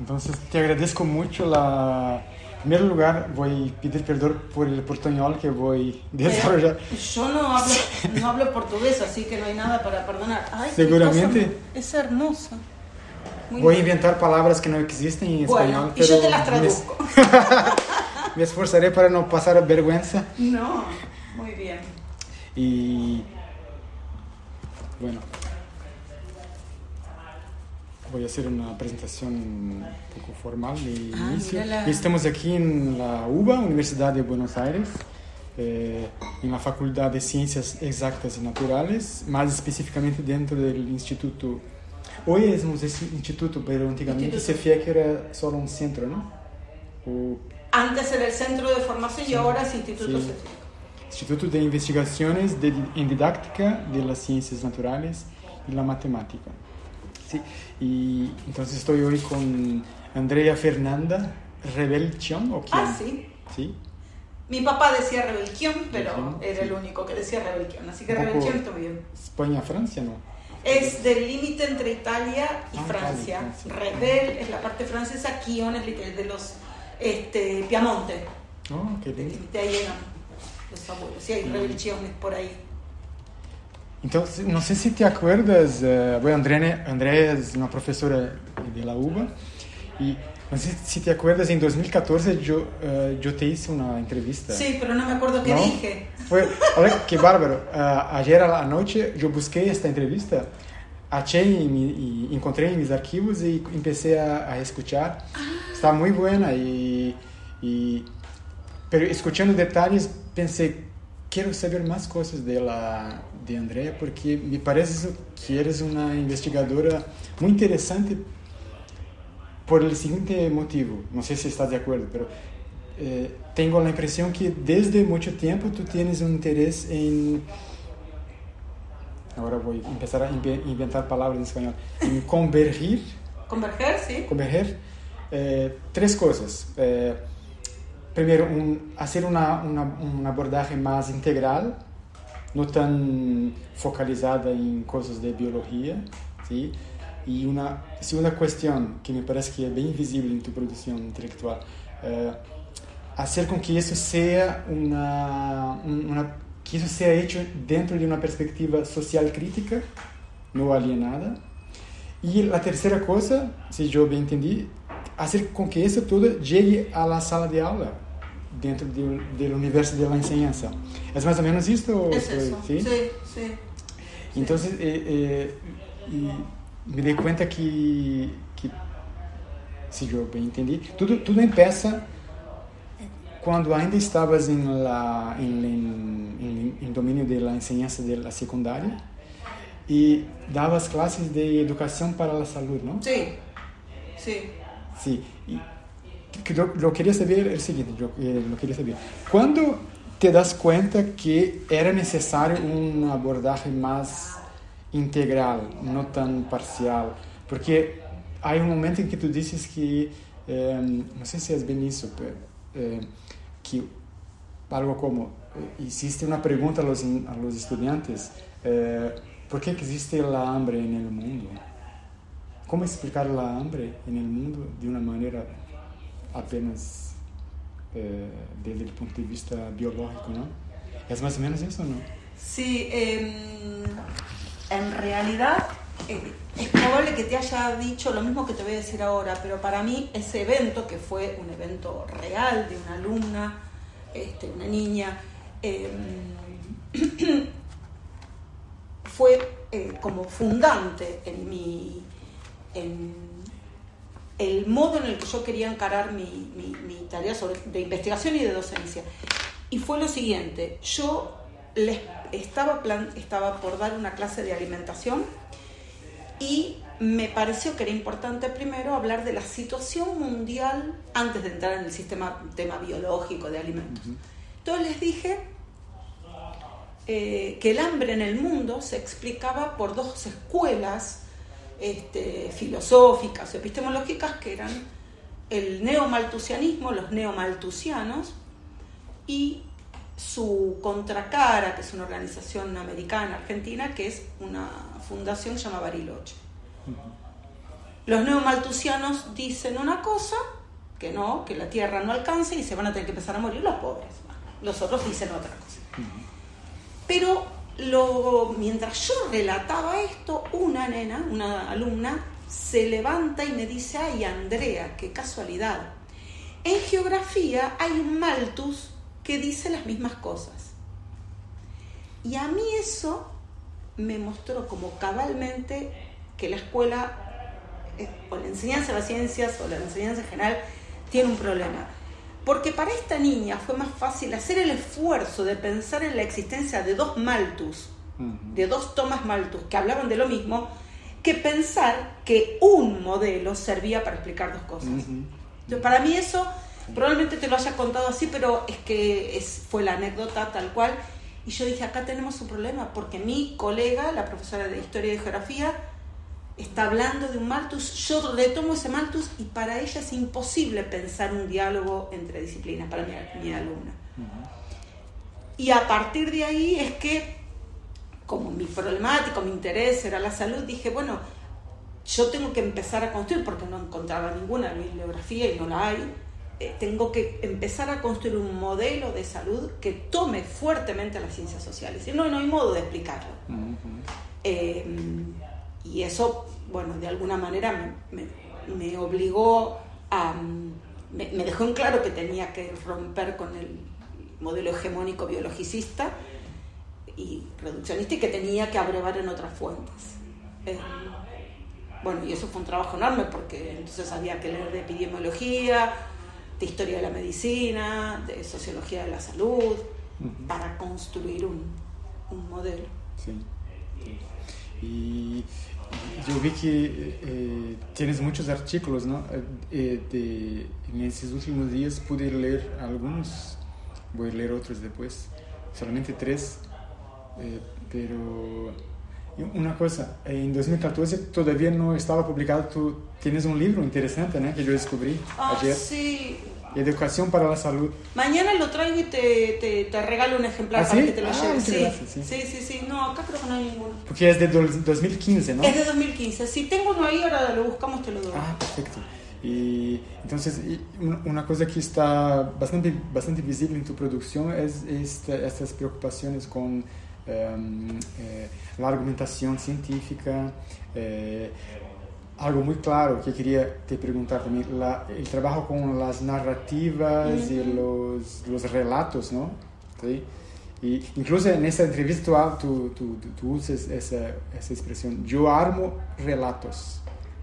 Entonces te agradezco mucho la... En primer lugar, voy a pedir perdón por el portuñol que voy a desarrollar. Yo no hablo, no hablo portugués, así que no hay nada para perdonar. Ay, Seguramente. Es hermosa. Muy Voy a inventar palabras que no existen en Bueno, español, y yo te pero las me- traduzco. me esforzaré para no pasar vergüenza. No, muy bien. Y bueno, voy a hacer una presentación un poco formal de Ah, inicio. mírala. Estamos aquí en la UBA, Universidad de Buenos Aires, eh, en la Facultad de Ciencias Exactas y Naturales, más específicamente dentro del Instituto. Hoy es un instituto, pero antiguamente se veía que era solo un centro, ¿no? O Antes era el centro de formación y ahora es Instituto Sí. Instituto de Investigaciones de, en Didáctica de las Ciencias Naturales y la Matemática. Sí, y entonces estoy hoy con Andrea Fernanda Rebelchion, ¿o quién? Ah, sí. Sí, Mi papá decía Rebelquión, pero era sí. el único que decía Rebelquión. Así que Rebelquión está bien. España-Francia, ¿no? Es del límite entre Italia y Ah, Francia. Italia, Francia. Rebel es la parte francesa, Kion es li- de los este, Piamonte. Oh, qué lindo. de ahí eran los abuelos. Sí, hay rebeliones por ahí. Entonces, no sé si te acuerdas, bueno, Andrea, Andrea es una profesora de la UBA, y no sé si te acuerdas, en 2014 yo, eh, yo te hice una entrevista. Sí, pero no me acuerdo qué ¿No? dije. Fue, a ver, qué bárbaro. Ah, ayer a la noche yo busqué esta entrevista, aché y, y encontré en mis archivos y empecé a, a escuchar. Está muy buena y, y- Pero escuchando detalles pensé, quiero saber más cosas de, la, de Andrea porque me parece que eres una investigadora muy interesante por el siguiente motivo. No sé si estás de acuerdo, pero eh, tengo la impresión que desde mucho tiempo tú tienes un interés en... Ahora voy a empezar a inve- inventar palabras en español. En convergir, Converger, sí. converger eh, tres cosas. Eh, primero, un- hacer una, una, un abordaje más integral, no tan focalizada en cosas de biología, ¿sí? Y una segunda cuestión que me parece que es bien visible en tu producción intelectual, eh, hacer con que eso sea una, un- una- que eso sea hecho dentro de una perspectiva social crítica, no alienada. Y la tercera cosa, si yo bien entendí, hacer con que eso todo llegue a la sala de aula, dentro del, del universo de la enseñanza. ¿Es más o menos esto? o Es estoy- eso. ¿sí? Sí, sí. Entonces, eh, eh, y me di cuenta que, que, si yo bien entendí, tudo, tudo empieza quando ainda estavas em la, em, em, em domínio de la enseñanza de la secundária e davas clases de educação para a saúde, não? Sí, sí. Sí. Y que lo, lo quería saber el siguiente, yo eh, lo quería saber. ¿Cuándo te das cuenta que era necesario un abordaje más integral, no tan parcial? Porque hay un momento en que tú dices que, eh, no sé si es bien eso, pero eh, que algo como, eh, hiciste una pregunta a los, a los estudiantes, eh, ¿por qué existe la hambre en el mundo? ¿Cómo explicar la hambre en el mundo de una manera apenas eh, desde el punto de vista biológico, ¿no? ¿Es más o menos eso, no? Sí, em, en realidad eh, es probable que te haya dicho lo mismo que te voy a decir ahora, pero para mí ese evento, que fue un evento real de una alumna, este, una niña, em, fue eh, como fundante en mi el modo en el que yo quería encarar mi, mi- mi tarea sobre, de investigación y de docencia. Y fue lo siguiente, yo les estaba, plan- estaba por dar una clase de alimentación y me pareció que era importante primero hablar de la situación mundial antes de entrar en el sistema tema biológico de alimentos. Entonces les dije eh, que el hambre en el mundo se explicaba por dos escuelas este, filosóficas o epistemológicas que eran el neomaltusianismo, los neomaltusianos, y su contracara, que es una organización americana, argentina, que es una fundación llamada Bariloche. los neomaltusianos dicen una cosa, que no, que la Tierra no alcanza y se van a tener que empezar a morir los pobres. Los otros dicen otra cosa. Pero lo, mientras yo relataba esto, una nena, una alumna, se levanta y me dice, ay Andrea, qué casualidad. En geografía hay un maltus que dice las mismas cosas. Y a mí eso me mostró como cabalmente que la escuela, eh, o la enseñanza de las ciencias, o la enseñanza en general, tiene un problema. Porque para esta niña fue más fácil hacer el esfuerzo de pensar en la existencia de dos maltus, de dos tomas maltus que hablaban de lo mismo, que pensar que un modelo servía para explicar dos cosas. Entonces, para mí eso, probablemente te lo haya contado así, pero es que es, fue la anécdota tal cual. Y yo dije, acá tenemos un problema, porque mi colega, la profesora de Historia y Geografía, está hablando de un maltus, yo retomo ese maltus y para ella es imposible pensar un diálogo entre disciplinas, para mi, mi alumna. Y a partir de ahí es que, como mi problemático, mi interés era la salud, dije, bueno, yo tengo que empezar a construir, porque no encontraba ninguna bibliografía y no la hay, eh, tengo que empezar a construir un modelo de salud que tome fuertemente las ciencias sociales. Y no, no hay modo de explicarlo. eh, y eso, bueno, de alguna manera me, me, obligó a... Me, me, dejó en claro que tenía que romper con el modelo hegemónico biologicista y reduccionista y que tenía que abrevar en otras fuentes. Eh, bueno, y eso fue un trabajo enorme porque entonces había que leer de epidemiología, de historia de la medicina, de sociología de la salud, uh -huh. para construir un, un modelo. Sí. Y yo vi que eh, tienes muchos artículos, ¿no? Eh, de, en estos últimos días pude leer algunos, voy a leer otros después, solamente tres, eh, pero una cosa, en 2014 todavía no estaba publicado, tú tienes un libro interesante, ¿no? Que yo descubrí ah, ayer. Sí. Educación para la salud. Mañana lo traigo y te, te, te regalo un ejemplar ¿Ah, para sí? que te lo ah, lleves. Sí. Gracias, sí. sí, sí, sí. No, acá creo que no hay ninguno. Porque es de 2015, ¿no? Es de 2015. Si tengo uno ahí, ahora lo buscamos, te lo doy. Ah, perfecto. Y entonces, y una cosa que está bastante, bastante visible en tu producción es esta, estas preocupaciones con um, eh, la argumentación científica. Eh, algo muy claro que quería te preguntar también, la, el trabajo con las narrativas uh -huh. y los, los, relatos, ¿no? ¿Sí? Y incluso en entrevista tú, tú, tú, tú usas esa, esa expresión, yo armo relatos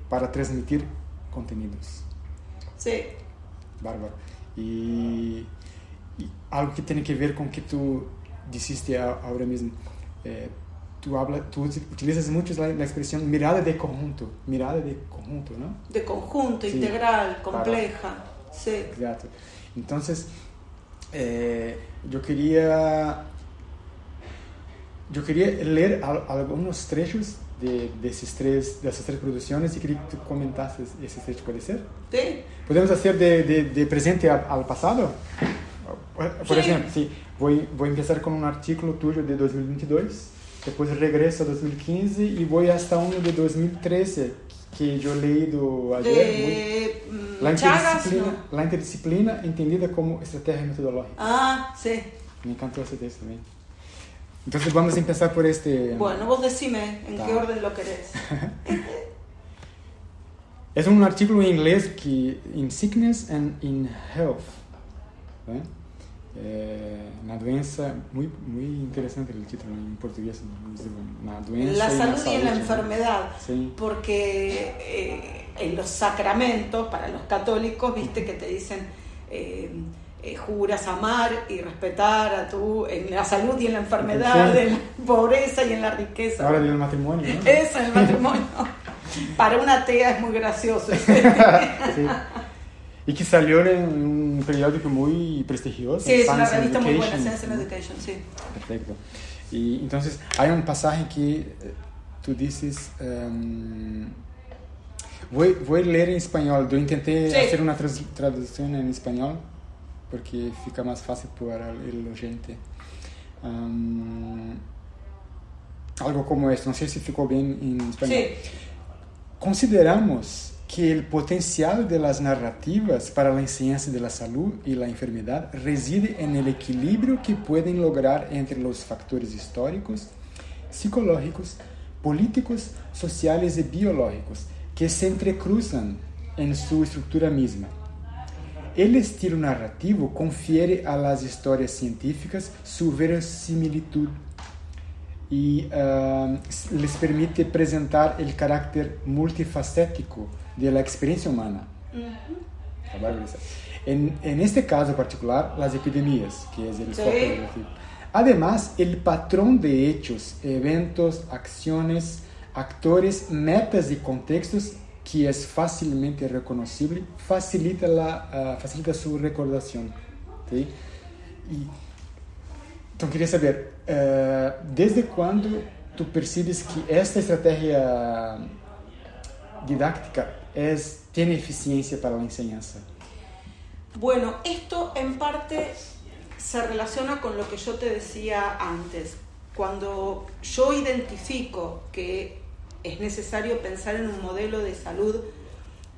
para transmitir contenidos. Sí. Bárbaro. Y, y, algo que tiene que ver con que tú dijiste ahora mismo. Eh, tú, hablas, tú utilizas mucho la, la, expresión mirada de conjunto, mirada de conjunto, ¿no? De conjunto, sí, integral, compleja, para, sí. Exacto. Entonces, eh, yo quería yo quería leer al, algunos trechos de, de, esos tres, de esas tres producciones y quería que tú comentases ese trecho, ¿puede ser? Sí. ¿Podemos hacer de, de, de presente al, al, pasado? Por sí. ejemplo, sí, voy, voy a empezar con un artículo tuyo de 2022 depois regresso a 2015 e vou hasta uno de 2013 que eu leído ayer. De muy, la, interdisciplina, la interdisciplina entendida como estrategia metodológica. Ah, sí. Me encantó ese texto también. Entonces vamos a empezar por este. Bueno, vos decime en qué orden lo querés. es un artículo en inglés que in Sickness and in Health. ¿Eh? É, na doença, muito, muito interessante o título em português, na doença La y salud la y en la salud, enfermedad, sí. porque eh, en los sacramentos, para los católicos, viste que te dicen, eh, eh, juras amar y respetar a tu, en la salud y en la enfermedad, en la pobreza y en la riqueza. Ahora viene el matrimonio, ¿no? Eso, el matrimonio. para una atea es muy gracioso. Sí. Y que salió en un periódico muy prestigioso. Sí, es una revista muy buena. Science and Education, sí. Perfecto. Y entonces hay un pasaje que eh, tú dices, em, voy, voy a leer en español, yo intenté Sí. hacer una traducción en español porque fica más fácil para el oyente. Am, algo como esto, no sé si ficou bien en español. Sí. consideramos que el potencial de las narrativas para la enseñanza de la salud y la enfermedad reside en el equilibrio que pueden lograr entre los factores históricos, psicológicos, políticos, sociales y biológicos que se entrecruzan en su estructura misma. El estilo narrativo confiere a las historias científicas su verosimilitud y uh, les permite presentar el carácter multifacético de la experiencia humana. En, en, este caso particular, las epidemias, que es el sí. foco Además, el patrón de hechos, eventos, acciones, actores, metas y contextos que es fácilmente reconocible, facilita, la, uh, facilita su recordación. ¿sí? Y, entonces quería saber, uh, ¿desde cuándo tú percibes que esta estrategia didáctica es, tiene eficiencia para la enseñanza? Bueno, esto en parte se relaciona con lo que yo te decía antes. Cuando yo identifico que es necesario pensar en un modelo de salud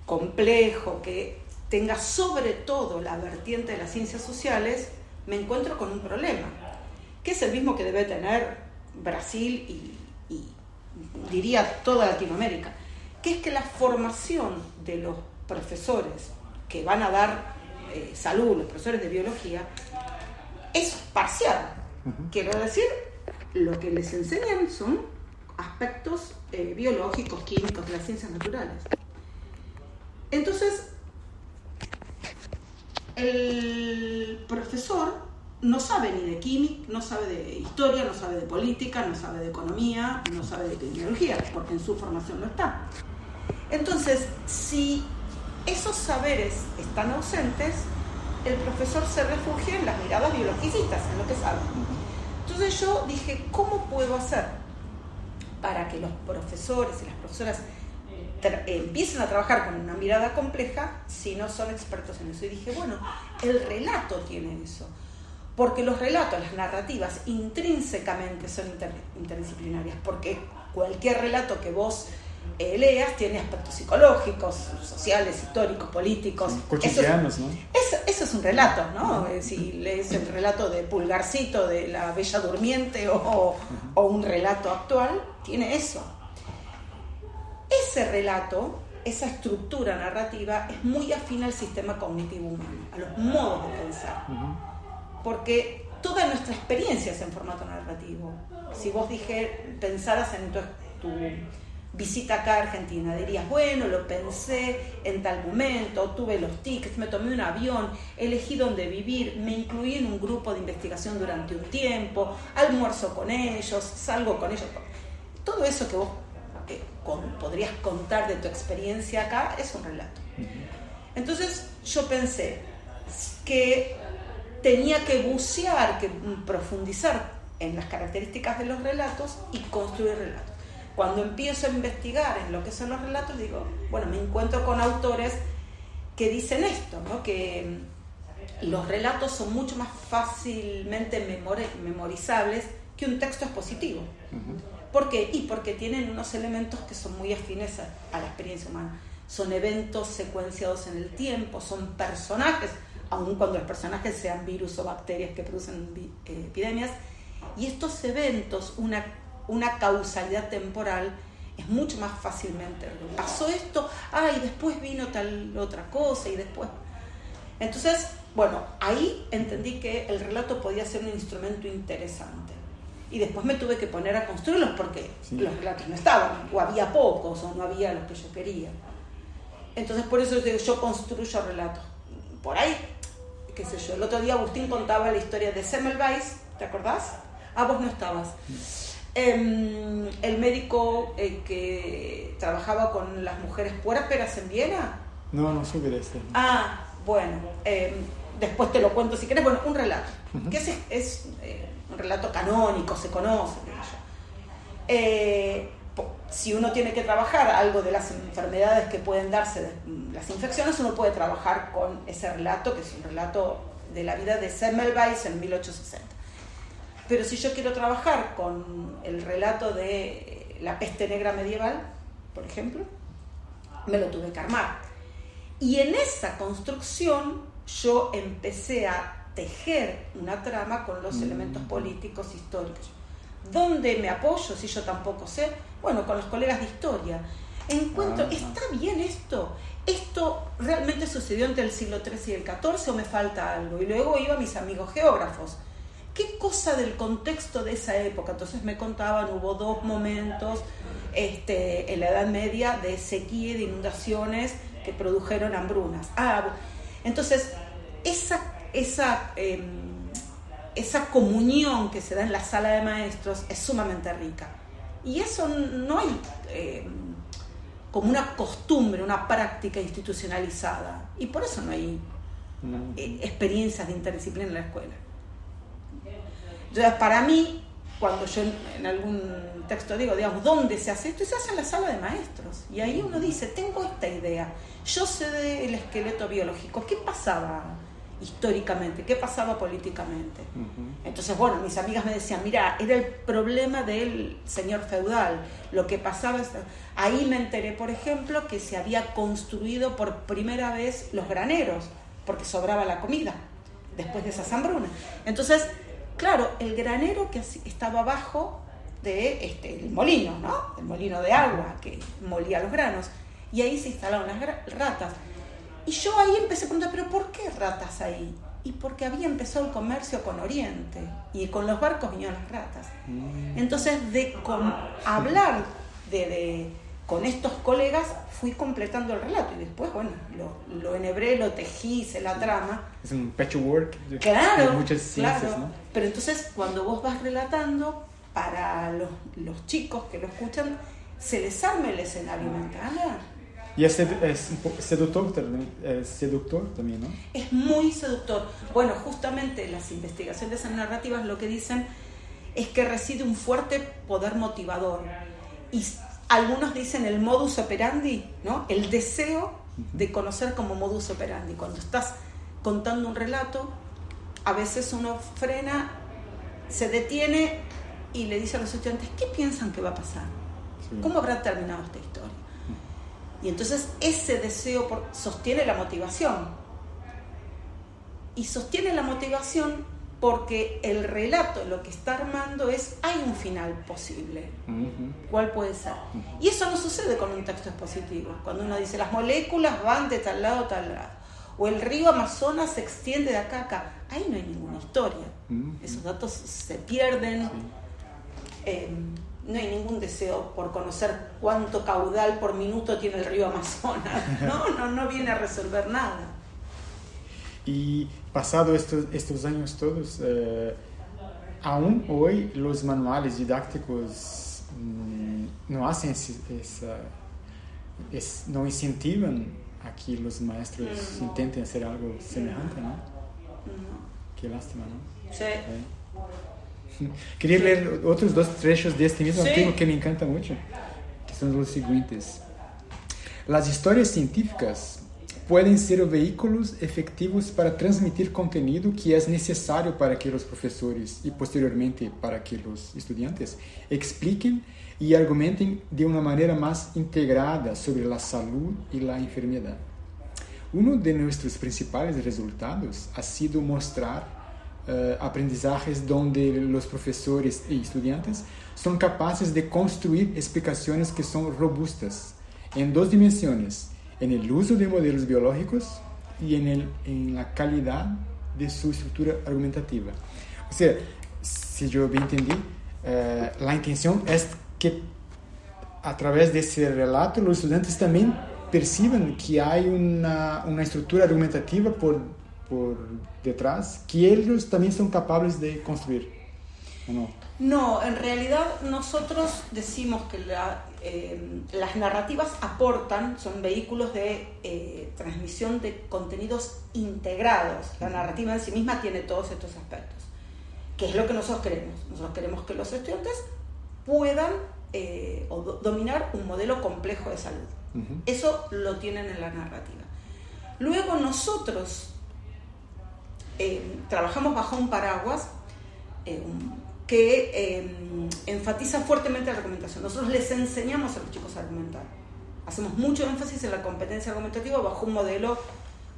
complejo, que tenga sobre todo la vertiente de las ciencias sociales, me encuentro con un problema, que es el mismo que debe tener Brasil y, y diría toda Latinoamérica, que es que la formación de los profesores que van a dar eh, salud, los profesores de biología, es parcial. Quiero decir, lo que les enseñan son aspectos eh, biológicos, químicos, de las ciencias naturales. Entonces, el profesor no sabe ni de química, no sabe de historia, no sabe de política, no sabe de economía, no sabe de tecnología, porque en su formación no está. Entonces, si esos saberes están ausentes, el profesor se refugia en las miradas biologicistas, en lo que sabe. Entonces yo dije, ¿cómo puedo hacer para que los profesores y las profesoras empiecen a trabajar con una mirada compleja si no son expertos en eso? Y dije, bueno, el relato tiene eso. Porque los relatos, las narrativas, intrínsecamente son interdisciplinarias. Porque cualquier relato que vos eh, leas tiene aspectos psicológicos, sociales, históricos, políticos. cotidianos, ¿no? Eso, es un relato, ¿no? Eh, si lees el relato de Pulgarcito, de la Bella Durmiente o, o un relato actual, tiene eso. Ese relato, esa estructura narrativa es muy afín al sistema cognitivo humano, a los modos de pensar. Porque toda nuestra experiencia es en formato narrativo. Si vos dije, pensaras en tu, tu visita acá a Argentina. Dirías, bueno, lo pensé en tal momento, tuve los tickets, me tomé un avión, elegí dónde vivir, me incluí en un grupo de investigación durante un tiempo, almuerzo con ellos, salgo con ellos. Todo eso que vos eh, podrías contar de tu experiencia acá es un relato. Entonces yo pensé que tenía que bucear, que profundizar en las características de los relatos y construir relatos cuando empiezo a investigar en lo que son los relatos, digo, bueno, me encuentro con autores que dicen esto, ¿no? que los relatos son mucho más fácilmente memorizables que un texto expositivo. ¿Por qué? Y porque tienen unos elementos que son muy afines a, la experiencia humana. Son eventos secuenciados en el tiempo, son personajes, aun cuando los personajes sean virus o bacterias que producen eh, epidemias. Y estos eventos, una una causalidad temporal es mucho más fácilmente. Pasó esto, ah, y después vino tal otra cosa, y después. Entonces, bueno, ahí entendí que el relato podía ser un instrumento interesante. Y después me tuve que poner a construirlos porque los relatos no estaban, o había pocos, o no había los que yo quería. Entonces, por eso yo construyo relatos. Por ahí, qué sé yo, el otro día Agustín contaba la historia de Semmelweis, ¿te acordás? Ah, vos no estabas. Em, el médico eh, que trabajaba con las mujeres puérperas en Viena. No, no supe de este. Ah, bueno, em, después te lo cuento si quieres. Bueno, un relato, que es, es eh, un relato canónico, se conoce. Eh, si uno tiene que trabajar algo de las enfermedades que pueden darse, las infecciones, uno puede trabajar con ese relato, que es un relato de la vida de Semmelweis en 1860. Pero si yo quiero trabajar con el relato de la peste negra medieval, por ejemplo, me lo tuve que armar. Y en esa construcción yo empecé a tejer una trama con los elementos políticos históricos. ¿Dónde me apoyo si yo tampoco sé? Bueno, con los colegas de historia. Encuentro, ¿está bien esto? ¿Esto realmente sucedió entre el siglo XIII y el XIV o me falta algo? Y luego iba a mis amigos geógrafos. ¿Qué cosa del contexto de esa época? Entonces me contaban, hubo dos momentos este, en la Edad Media de sequía, de inundaciones que produjeron hambrunas. Ah, entonces, esa, esa, em, esa comunión que se da en la sala de maestros es sumamente rica. Y eso no hay em, como una costumbre, una práctica institucionalizada. Y por eso no hay eh, experiencias de interdisciplina en la escuela. Entonces, para mí, cuando yo en algún texto digo, digamos, ¿dónde se hace esto? Se hace en la sala de maestros. Y ahí uno dice, tengo esta idea, yo sé del esqueleto biológico, ¿qué pasaba históricamente? ¿Qué pasaba políticamente? Entonces, bueno, mis amigas me decían, mira, era el problema del señor feudal, lo que pasaba... Ahí me enteré, por ejemplo, que se había construido por primera vez los graneros, porque sobraba la comida después de esas hambrunas. Entonces, claro, el granero que estaba abajo de este, el molino, ¿no? El molino de agua que molía los granos. Y ahí se instalaron las ratas. Y yo ahí empecé a preguntar, ¿pero por qué ratas ahí? Y porque había empezado el comercio con Oriente y con los barcos vinieron las ratas. Mm. Entonces, de hablar de, con estos colegas, fui completando el relato y después, bueno, lo, lo enhebré, lo tejí, hice la trama. Es un patchwork claro, muchas ciencias, ¿no? Pero entonces, cuando vos vas relatando, para los, los, chicos que lo escuchan, se les arma el escenario mental. Y es, es seductor, es seductor también, ¿no? Es muy seductor. Bueno, justamente las investigaciones narrativas lo que dicen es que reside un fuerte poder motivador. Y algunos dicen el modus operandi, ¿no? El deseo de conocer como modus operandi. Cuando estás contando un relato, a veces uno frena, se detiene y le dice a los estudiantes, ¿qué piensan que va a pasar? ¿Cómo habrá terminado esta historia? Y entonces ese deseo sostiene la motivación. Y sostiene la motivación porque el relato lo que está armando es, hay un final posible. ¿Cuál puede ser? Y eso no sucede con un texto expositivo. Cuando uno dice, las moléculas van de tal lado a tal lado. O el río Amazonas se extiende de acá a acá. Ahí no hay ninguna historia. Esos datos se pierden. Em, no hay ningún deseo por conocer cuánto caudal por minuto tiene el río Amazonas. No, no, no viene a resolver nada. Y pasado estos, estos años todos, eh, aún hoy los manuales didácticos mm, no hacen esa, no incentivan a que los maestros intenten hacer algo semejante, ¿no? Qué lástima, ¿no? Sí. Queria ler outros dois trechos deste mesmo artigo que me encanta muito, que são os seguintes. As histórias científicas podem ser veículos efetivos para transmitir conteúdo que é necessário para que os professores e posteriormente para que os estudantes expliquem e argumentem de uma maneira mais integrada sobre a saúde e a enfermidade. Um de nossos principais resultados ha sido mostrar uh, aprendizajes donde los profesores y estudiantes son capaces de construir explicaciones que son robustas en dos dimensiones, en el uso de modelos biológicos y en, el, en la calidad de su estructura argumentativa. O sea, si yo bien entendí, uh, la intención es que a través de ese relato los estudiantes también perciban que hay una, una estructura argumentativa por por detrás que ellos también son capaces de construir. no? no, en realidad nosotros decimos que eh, las narrativas aportan, son vehículos de eh, transmisión de contenidos integrados. La narrativa en sí misma tiene todos estos aspectos, que es lo que nosotros queremos. Nosotros queremos que los estudiantes puedan eh, dominar un modelo complejo de salud. Eso lo tienen en la narrativa. Luego nosotros trabajamos bajo un paraguas eh, que eh, enfatiza fuertemente la argumentación. Nosotros les enseñamos a los chicos a argumentar. Hacemos mucho énfasis en la competencia argumentativa bajo un modelo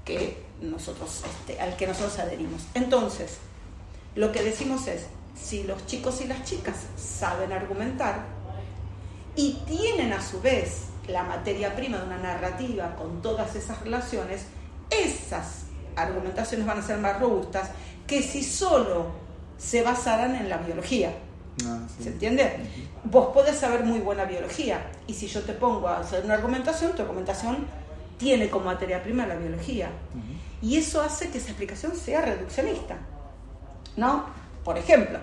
que nosotros, este, al que nosotros adherimos. Entonces, lo que decimos es, si los chicos y las chicas saben argumentar y tienen a su vez la materia prima de una narrativa con todas esas relaciones, esas argumentaciones van a ser más robustas que si solo se basaran en la biología. Ah, ¿Se entiende? Vos podés saber muy buena biología y si yo te pongo a hacer una argumentación, tu argumentación tiene como materia prima la biología. Y eso hace que esa explicación sea reduccionista. ¿No? Por ejemplo,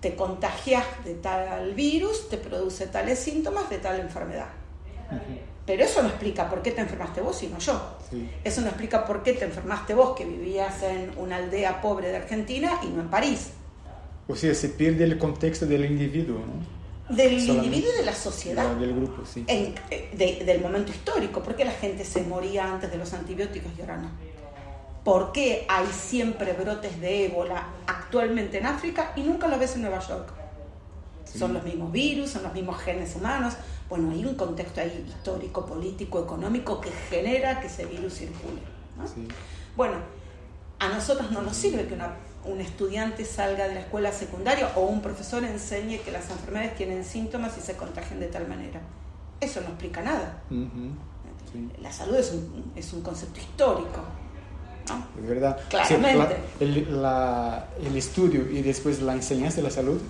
te contagias de tal virus, te produce tales síntomas de tal enfermedad. Pero eso no explica por qué te enfermaste vos, sino yo. Eso no explica por qué te enfermaste vos, que vivías en una aldea pobre de Argentina y no en París. O sea, se pierde el contexto del individuo, ¿no? Del individuo y de la sociedad. Del grupo, sí. Eh, del momento histórico. ¿Por qué la gente se moría antes de los antibióticos y ahora no? ¿Por qué hay siempre brotes de ébola actualmente en África y nunca lo ves en Nueva York? Son los mismos virus, son los mismos genes humanos. Bueno, hay un contexto ahí histórico, político, económico que genera que ese virus circule. Bueno, a nosotros no nos sirve que un estudiante salga de la escuela secundaria o un profesor enseñe que las enfermedades tienen síntomas y se contagian de tal manera. Eso no explica nada. La salud es un, es un concepto histórico. Es verdad. el, estudio y después la enseñanza de la salud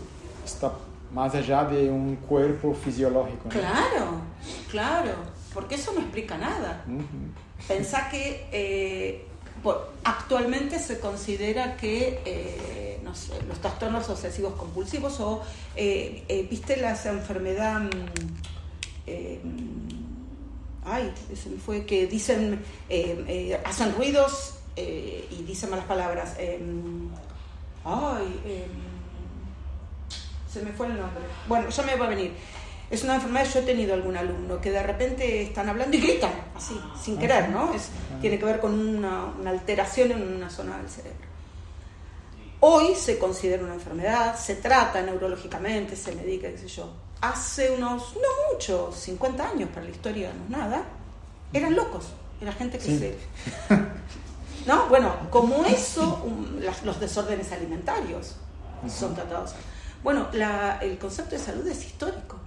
está más allá de un cuerpo fisiológico. Claro, claro, porque eso no explica nada. Pensá que eh, actualmente se considera que eh, los trastornos obsesivos compulsivos o, eh, viste, las enfermedades... Mm, ay, se me fue, que dicen, hacen ruidos eh, y dice malas palabras. Em, ay, em, se me fue el nombre. Bueno, ya me va a venir. Es una enfermedad, yo he tenido algún alumno que de repente están hablando y gritan, así, sin querer, ¿no? Es, tiene que ver con una, una alteración en una zona del cerebro. Hoy se considera una enfermedad, se trata neurológicamente, se medica, qué sé yo. Hace unos, no mucho, 50 años para la historia no es nada, eran locos, era gente que se ¿No? Bueno, como eso, los desórdenes alimentarios son tratados. Bueno, el concepto de salud es histórico.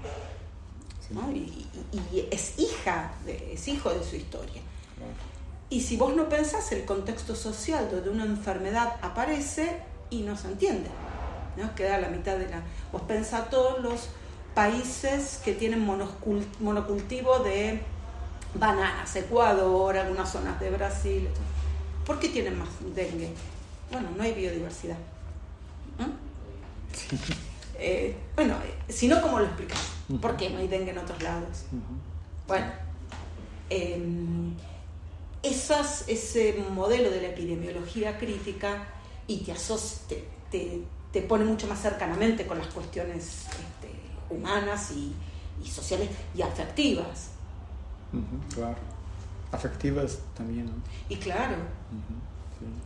Y, es hija, de, es hijo de su historia. Y si vos no pensás el contexto social donde una enfermedad aparece y no se entiende, ¿no? queda la mitad de la... Vos pensás todos los países que tienen monocultivo de bananas, Ecuador, algunas zonas de Brasil, ¿Por qué tienen más dengue? Bueno, no hay biodiversidad. Eh, bueno, si no, ¿cómo lo explicas? ¿Por qué no hay dengue en otros lados? Bueno, em, ese modelo de la epidemiología crítica y te, te, pone mucho más cercanamente con las cuestiones este, humanas y, sociales y afectivas. claro afectivas también. Y claro.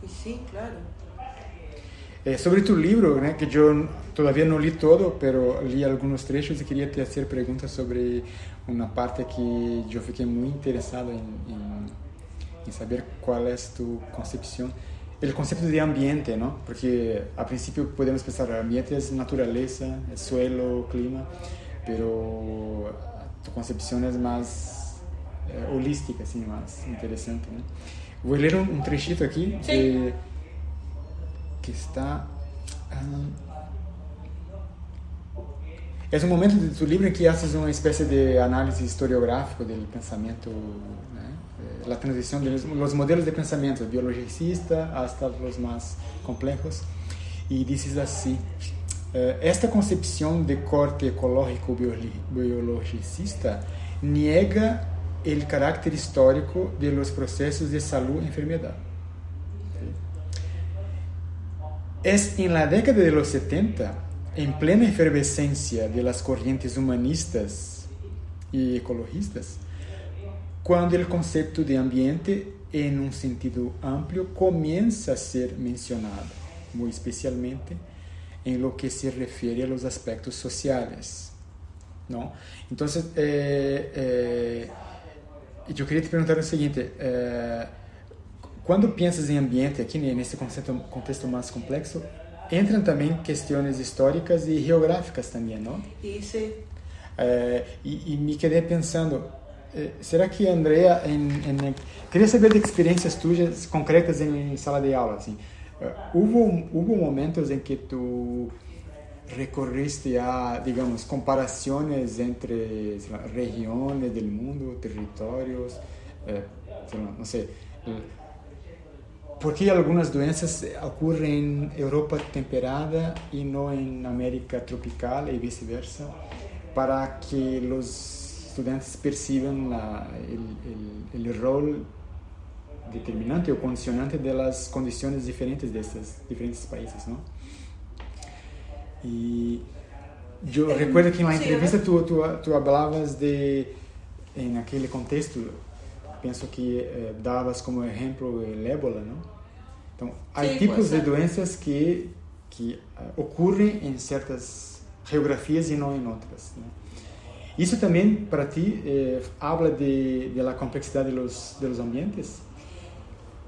Y sí, claro. Eh, sobre tu libro, ¿no? que yo todavía no leí todo, pero leí algunos trechos y quería te hacer preguntas sobre una parte que yo fiquei muy interesado en, en, saber cuál es tu concepción. El concepto de ambiente, ¿no? Porque a principio podemos pensar, ambiente es naturaleza, es suelo, clima, pero tu concepción es más eh, holística, assim, mais interessante. Né? Vou ler um, um trechito aqui de, que está. Ah, é um momento tu livro em que haces uma espécie de análise historiográfica do pensamento, né? Eh, a transição dos modelos de pensamento biologicista hasta os mais complexos. E dizes assim: eh, esta concepção de corte ecológico biologicista niega el carácter histórico de los procesos de salud y enfermedad. Es en la década de los 70, en plena efervescencia de las corrientes humanistas y ecologistas, cuando el concepto de ambiente en un sentido amplio comienza a ser mencionado, muy especialmente en lo que se refiere a los aspectos sociales. ¿no? Entonces, eh, eh, yo quería te preguntar lo siguiente. Eh, cuando piensas en ambiente, aquí en este contexto, contexto más complejo, entran también cuestiones históricas y geográficas también, ¿no? Y sí. Eh, y, y, me quedé pensando, eh, ¿será que Andrea, en, en, quería saber de experiencias tuyas concretas en sala de aula, assim, ¿hubo, ¿hubo momentos en que tú recorriste a, digamos, comparaciones entre lá, regiones del mundo, territorios, eh, no sé, ¿por qué algunas doenças ocurren en Europa temperada y no en América tropical y viceversa? Para que los estudiantes perciban la, el, el, el rol determinante o condicionante de las condiciones diferentes de estos diferentes países, ¿no? Y yo eh, recuerdo que en la entrevista sí, tú, tú, tú, hablabas de, en aquel contexto, pienso que eh, dabas como ejemplo el ébola, ¿no? Entonces, hay sí, tipos de doenças que, que uh, ocurren en ciertas geografías y no en otras. ¿no? Eso también para ti eh, habla de, de, la complejidad de los, de los ambientes.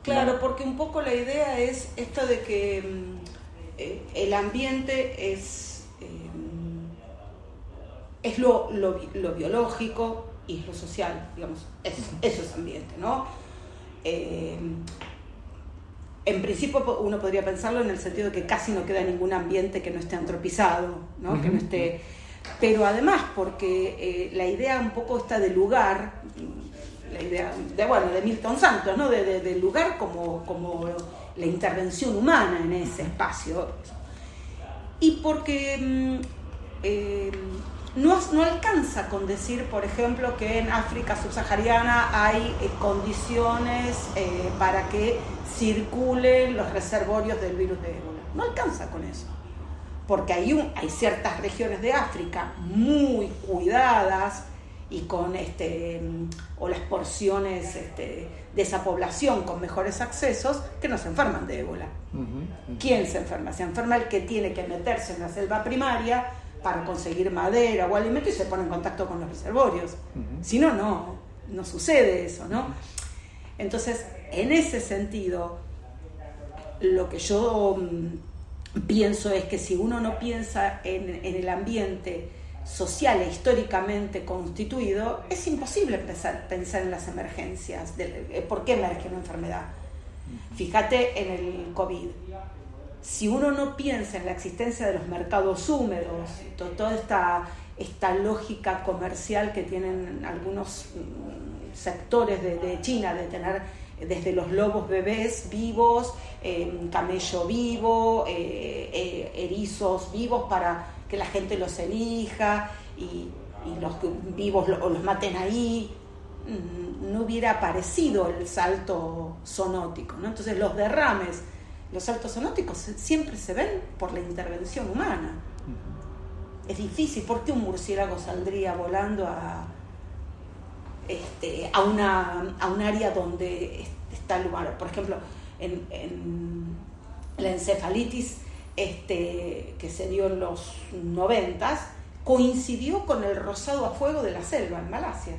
Claro, porque un poco la idea es esto de que eh, el ambiente es, eh, es lo, lo, lo, biológico y es lo social, digamos, eso, eso es ambiente, ¿no? Eh, en principio uno podría pensarlo en el sentido de que casi no queda ningún ambiente que no esté antropizado, ¿no? Uh -huh. que no esté, pero además porque eh, la idea un poco está de lugar, la idea de, bueno, de Milton Santos, ¿no? de lugar como, como la intervención humana en ese espacio. Y porque mm, eh, no, no, alcanza con decir, por ejemplo, que en África subsahariana hay eh, condiciones eh, para que circulen los reservorios del virus de ébola. No alcanza con eso. Porque hay, un, hay ciertas regiones de África muy cuidadas, y con este o las porciones este, de esa población con mejores accesos que no se enferman de ébola. Uh -huh. ¿Quién se enferma? Se enferma el que tiene que meterse en la selva primaria para conseguir madera o alimento y se pone en contacto con los reservorios. Uh -huh. Si no, no, no sucede eso, ¿no? Entonces, en ese sentido, lo que yo mm, pienso es que si uno no piensa en, en el ambiente, social e históricamente constituido, es imposible pensar, pensar en las emergencias, de, eh, por qué emerge una enfermedad. Fíjate en el COVID. Si uno no piensa en la existencia de los mercados húmedos, toda esta, esta lógica comercial que tienen algunos mm, sectores de, China, de tener desde los lobos bebés vivos, eh, camello vivo, eh, eh, erizos vivos para que la gente los elija y, los vivos lo, los maten ahí, mm, no hubiera aparecido el salto sonótico. ¿no? Entonces los derrames, los saltos sonóticos siempre se ven por la intervención humana. Es difícil, ¿por qué un murciélago saldría volando a, este, a, una, a un área donde está el lugar? Por ejemplo, en, en la encefalitis este, que se dio en los noventas, coincidió con el rosado a fuego de la selva en Malasia.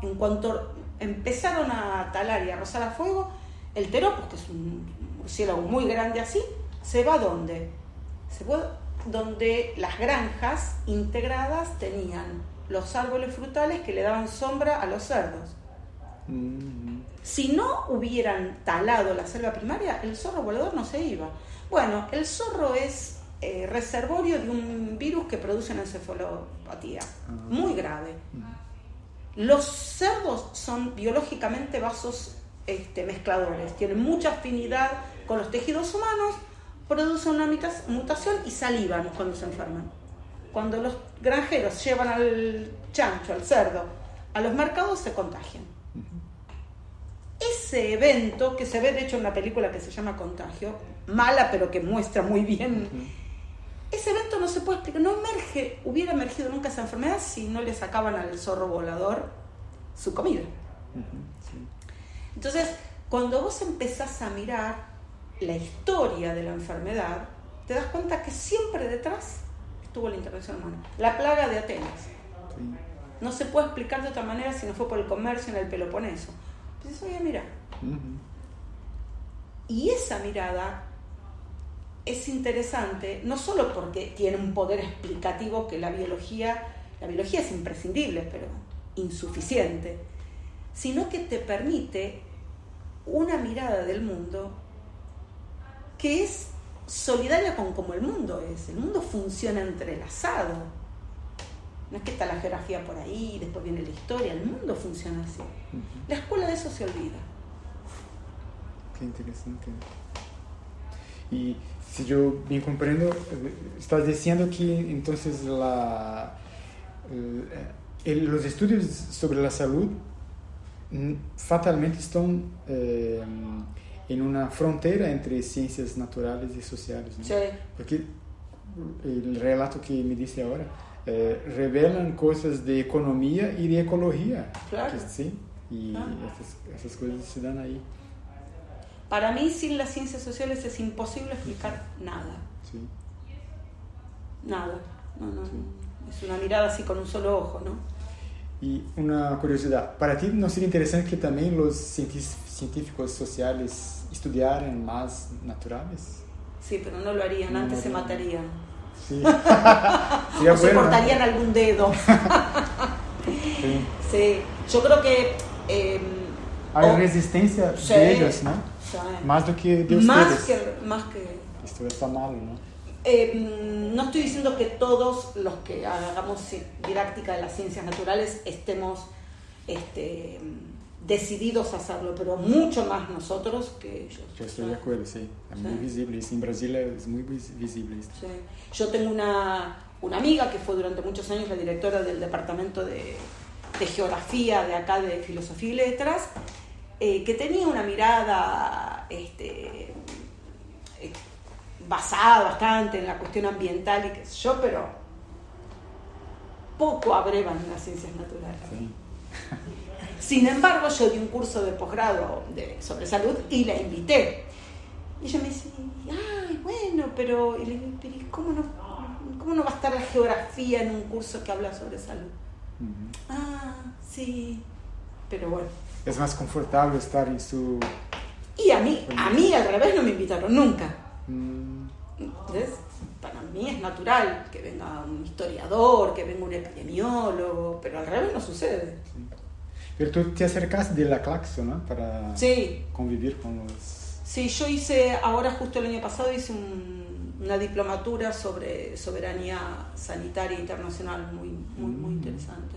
En cuanto empezaron a talar y a rosar a fuego, el teropus, que es un murciélago muy grande así, se va donde? Se donde las granjas integradas tenían los árboles frutales que le daban sombra a los cerdos. Mm -hmm. Si no hubieran talado la selva primaria, el zorro volador no se iba. Bueno, el zorro es eh, reservorio de un virus que produce una encefalopatía ah. muy grave. Los cerdos son biológicamente vasos este, mezcladores, tienen mucha afinidad con los tejidos humanos, producen una mutación y salivan cuando se enferman. Cuando los granjeros llevan al chancho, al cerdo, a los mercados se contagian. Ese evento, que se ve de hecho en una película que se llama Contagio, mala pero que muestra muy bien, ese evento no se puede explicar, no emerge, hubiera emergido nunca esa enfermedad si no le sacaban al zorro volador su comida. Entonces, cuando vos empezás a mirar la historia de la enfermedad, te das cuenta que siempre detrás estuvo la intervención humana. La plaga de Atenas. no se puede explicar de otra manera si no fue por el comercio en el Peloponeso. Entonces, oye, mira. Y esa mirada es interesante, no solo porque tiene un poder explicativo que la biología, la biología es imprescindible, pero insuficiente, sino que te permite una mirada del mundo que es solidaria con cómo el mundo es. El mundo funciona entrelazado. No es que está la geografía por ahí, después viene la historia, el mundo funciona así. La escuela de eso se olvida. Qué interesante. Y si yo bien comprendo, estás diciendo que entonces la, eh, los estudios sobre la salud fatalmente están eh, en una frontera entre ciencias naturales y sociales. ¿no? Sí. Porque el relato que me dice ahora eh, revelan cosas de economía y de ecología. Claro. Que sí, y Ah. esas, esas cosas se dan ahí. Para mí, sin las ciencias sociales es imposible explicar nada. Sí. Nada. No, no, Sí. Es una mirada así con un solo ojo, ¿no? Y una curiosidad, ¿para ti no sería interesante que también los científicos sociales estudiaran más naturales? Sí, pero no lo harían, No, antes no, se matarían. Sí. O se cortarían algún dedo. Sí. sí, yo creo que... eh, Hay o- resistencia Sí. de ellos, ¿no? Más do que de más ustedes. que, más que Esto está malo, ¿no? Eh, no estoy diciendo que todos los que hagamos didáctica de las ciencias naturales estemos este, decididos a hacerlo, pero mucho más nosotros que ellos. Yo estoy de acuerdo, sí. Es muy Sí. visible. y En Brasil es muy vis- visible esto. Sí. Yo tengo una, una amiga que fue durante muchos años la directora del departamento de, de geografía de acá de filosofía y letras, eh, que tenía una mirada este, basada bastante en la cuestión ambiental y qué sé yo, pero poco abrevan en las ciencias naturales. Sí. Sin embargo, yo di un curso de posgrado sobre salud y la invité. Y ella me dice, ay, bueno, pero, y le digo, "Pero, ¿y ¿cómo, no, ¿cómo no va a estar la geografía en un curso que habla sobre salud? Ah, sí, pero bueno. Es más confortable estar en su... Y a mí, a mí al revés no me invitaron nunca. mm, ¿Entendés? Para mí es natural que venga un historiador, que venga un epidemiólogo, pero al revés no sucede. sí. Pero tú te acercaste de la Claxo, ¿no? Para Sí, convivir con los... Sí, yo hice, ahora justo el año pasado hice un- una diplomatura sobre soberanía sanitaria internacional muy, muy, muy Mm. interesante.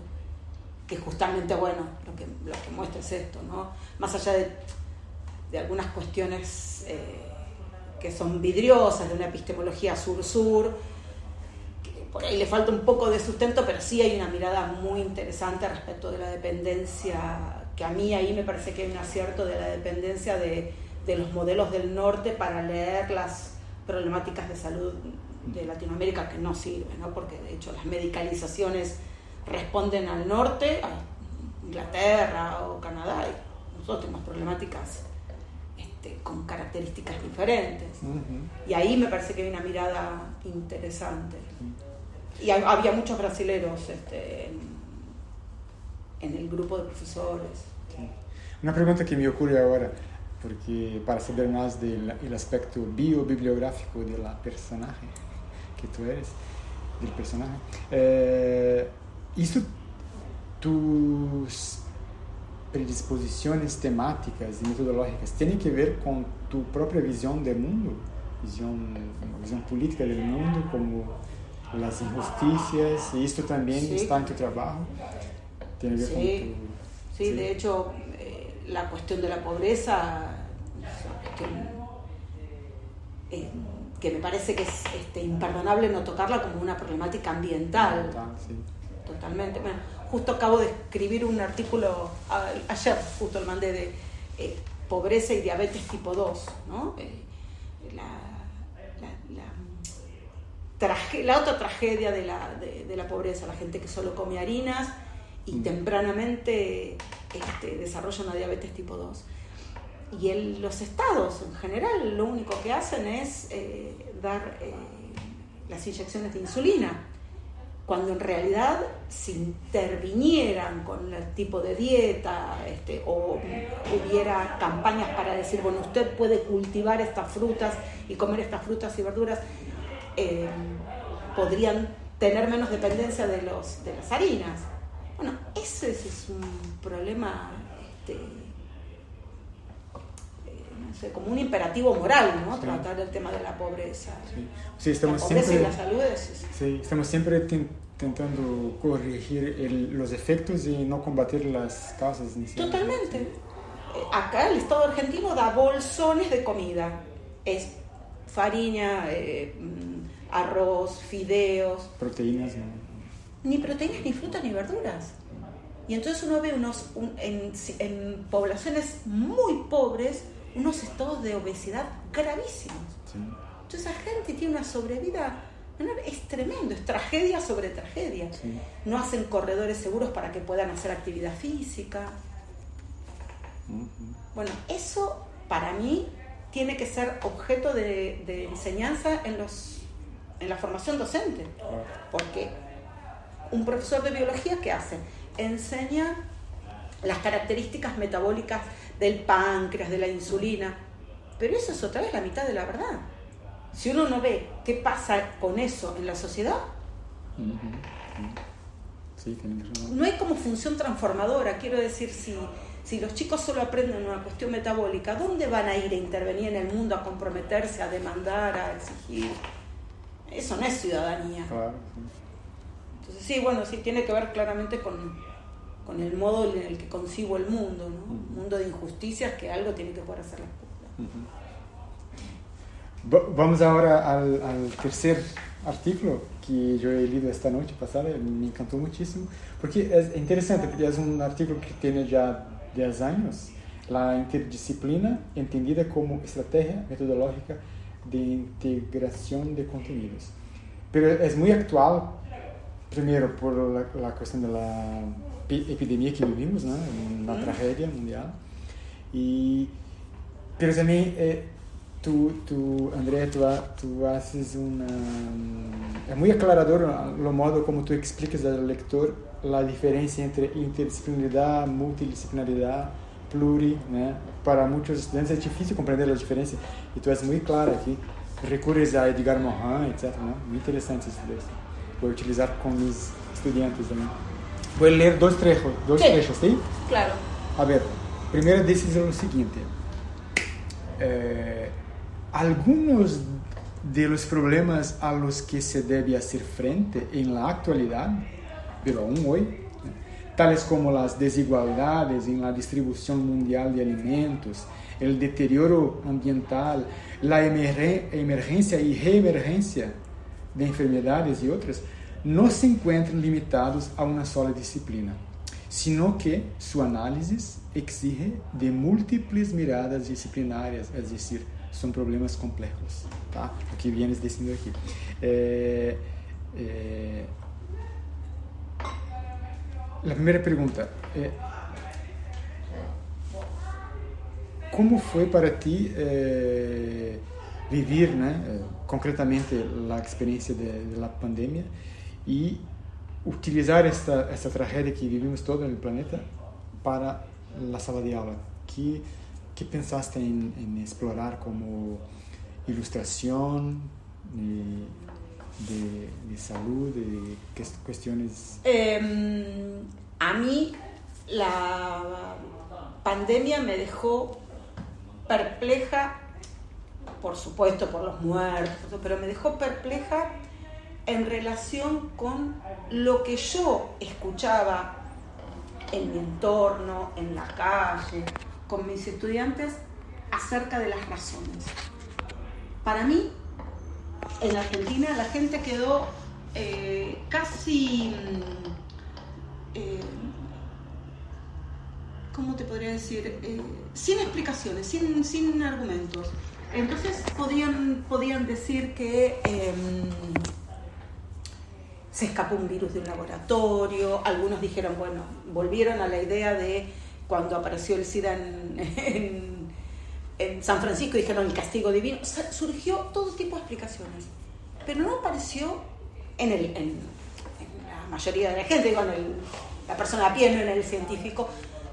Que justamente, bueno, lo que, lo que muestra es esto, ¿no? Más allá de, de algunas cuestiones eh, que son vidriosas, de una epistemología sur-sur, por ahí le falta un poco de sustento, pero sí hay una mirada muy interesante respecto de la dependencia, que a mí ahí me parece que hay un acierto de la dependencia de, de los modelos del norte para leer las problemáticas de salud de Latinoamérica que no sirven, ¿no? porque de hecho las medicalizaciones responden al norte, a Inglaterra o Canadá, y nosotros tenemos problemáticas este, con características diferentes. Y ahí me parece que hay una mirada interesante. Y ha- había muchos brasileros este, en, en el grupo de profesores. Sí. Una pregunta que me ocurre ahora, porque para saber más del el aspecto biobibliográfico de la personaje que tú eres, del personaje, eh, ¿eso tus predisposiciones temáticas y metodológicas tienen que ver con tu propia visión del mundo? Visión, visión política del mundo, como las injusticias, y esto también Sí. está en tu trabajo. Tiene que ver Sí, con tu... Sí, de hecho, eh, la cuestión de la pobreza cuestión eh, que me parece que es este, imperdonable no tocarla como una problemática ambiental. Sí. Totalmente. Bueno, justo acabo de escribir un artículo, a- ayer justo lo mandé, de eh, pobreza y diabetes tipo 2, ¿no? Eh, la, la- la otra tragedia de la, de, de la pobreza, la gente que solo come harinas y Mm. tempranamente este, desarrolla una diabetes tipo 2. Y el- los estados en general lo único que hacen es eh, dar eh, las inyecciones de insulina. Cuando en realidad si intervinieran con el tipo de dieta este, o hubiera campañas para decir, bueno, usted puede cultivar estas frutas y comer estas frutas y verduras, eh, podrían tener menos dependencia de, los, de las harinas. Bueno, ese, es un problema este, como un imperativo moral, ¿no? Tratar el tema de la pobreza. Sí, estamos la pobreza siempre, y la salud es... Sí, estamos siempre intentando corregir los efectos y no combatir las causas. Totalmente. Eh, acá el Estado argentino da bolsones de comida. Es farina, eh, mm, arroz, fideos. Proteínas. Ni proteínas, ni frutas, ni verduras. Y entonces uno ve unos, en, en poblaciones muy pobres unos estados de obesidad gravísimos. Entonces la gente tiene una sobrevida, es tremendo, es tragedia sobre tragedia. No hacen corredores seguros para que puedan hacer actividad física. Bueno, eso para mí tiene que ser objeto de, enseñanza en, los, en la formación docente. Porque un profesor de biología, ¿qué hace? Enseña las características metabólicas del páncreas, de la insulina. Pero eso es otra vez la mitad de la verdad. Si uno no ve qué pasa con eso en la sociedad, no hay como función transformadora. Quiero decir, si, si los chicos solo aprenden una cuestión metabólica, ¿dónde van a ir a intervenir en el mundo, a comprometerse, a demandar, a exigir? Eso no es ciudadanía. Entonces, sí, bueno, sí, tiene que ver claramente con, con el modo en el que concibo el mundo, ¿no? Un mundo de injusticias que algo tiene que poder hacer la escuela. Vamos ahora al, al, tercer artículo que yo he leído esta noche pasada, me encantó muchísimo, porque es interesante, porque es un artículo que tiene ya 10 años, la interdisciplina entendida como estrategia metodológica de integración de contenidos. Pero es muy actual, primero por la, la cuestión de la epidemia que vivimos, ¿no? una tragedia mundial. Y, pero también, eh, tú, tú, Andrea, tú, tú, haces una... Es muy aclarador lo modo como tú explicas al lector la diferencia entre interdisciplinaridad, multidisciplinaridad, pluri, ¿no? Para muchos estudiantes es difícil comprender la diferencia y tú es muy clara aquí. Recurres a Edgar Morin, etc. ¿no? Muy interesante eso. Voy a utilizar con mis estudiantes también. Voy a leer dos trechos, dos sí, trechos, ¿sí? Claro. A ver, primero dice lo siguiente. Eh, algunos de los problemas a los que se debe hacer frente en la actualidad, pero aún hoy, tales como las desigualdades en la distribución mundial de alimentos, el deterioro ambiental, la emergencia y reemergencia de enfermedades y otras, no se encuentran limitados a una sola disciplina, sino que su análisis exige de múltiples miradas disciplinarias, es decir, son problemas complejos. ¿tá? Lo que vienes diciendo aquí. Eh, eh, la primera pregunta. Eh, ¿Cómo fue para ti eh, vivir né, eh, concretamente la experiencia de, de la pandemia y utilizar esta, esta tragedia que vivimos todo en el planeta para la sala de aula. ¿Qué, qué pensaste en, en, explorar como ilustración de, de, de salud, de cuestiones? Eh, a mí la pandemia me dejó perpleja, por supuesto por los muertos, pero me dejó perpleja en relación con lo que yo escuchaba en mi entorno, en la calle, con mis estudiantes acerca de las razones. Para mí, en Argentina la gente quedó eh, casi, eh, ¿cómo te podría decir? Eh, sin explicaciones, sin, sin, argumentos. Entonces podían, podían decir que em, se escapó un virus de un laboratorio, algunos dijeron, bueno, volvieron a la idea de cuando apareció el SIDA en, San Francisco, dijeron el castigo divino, surgió todo tipo de explicaciones, pero no apareció en, en, mayoría de la gente, digo, en la persona a pie, no en el científico,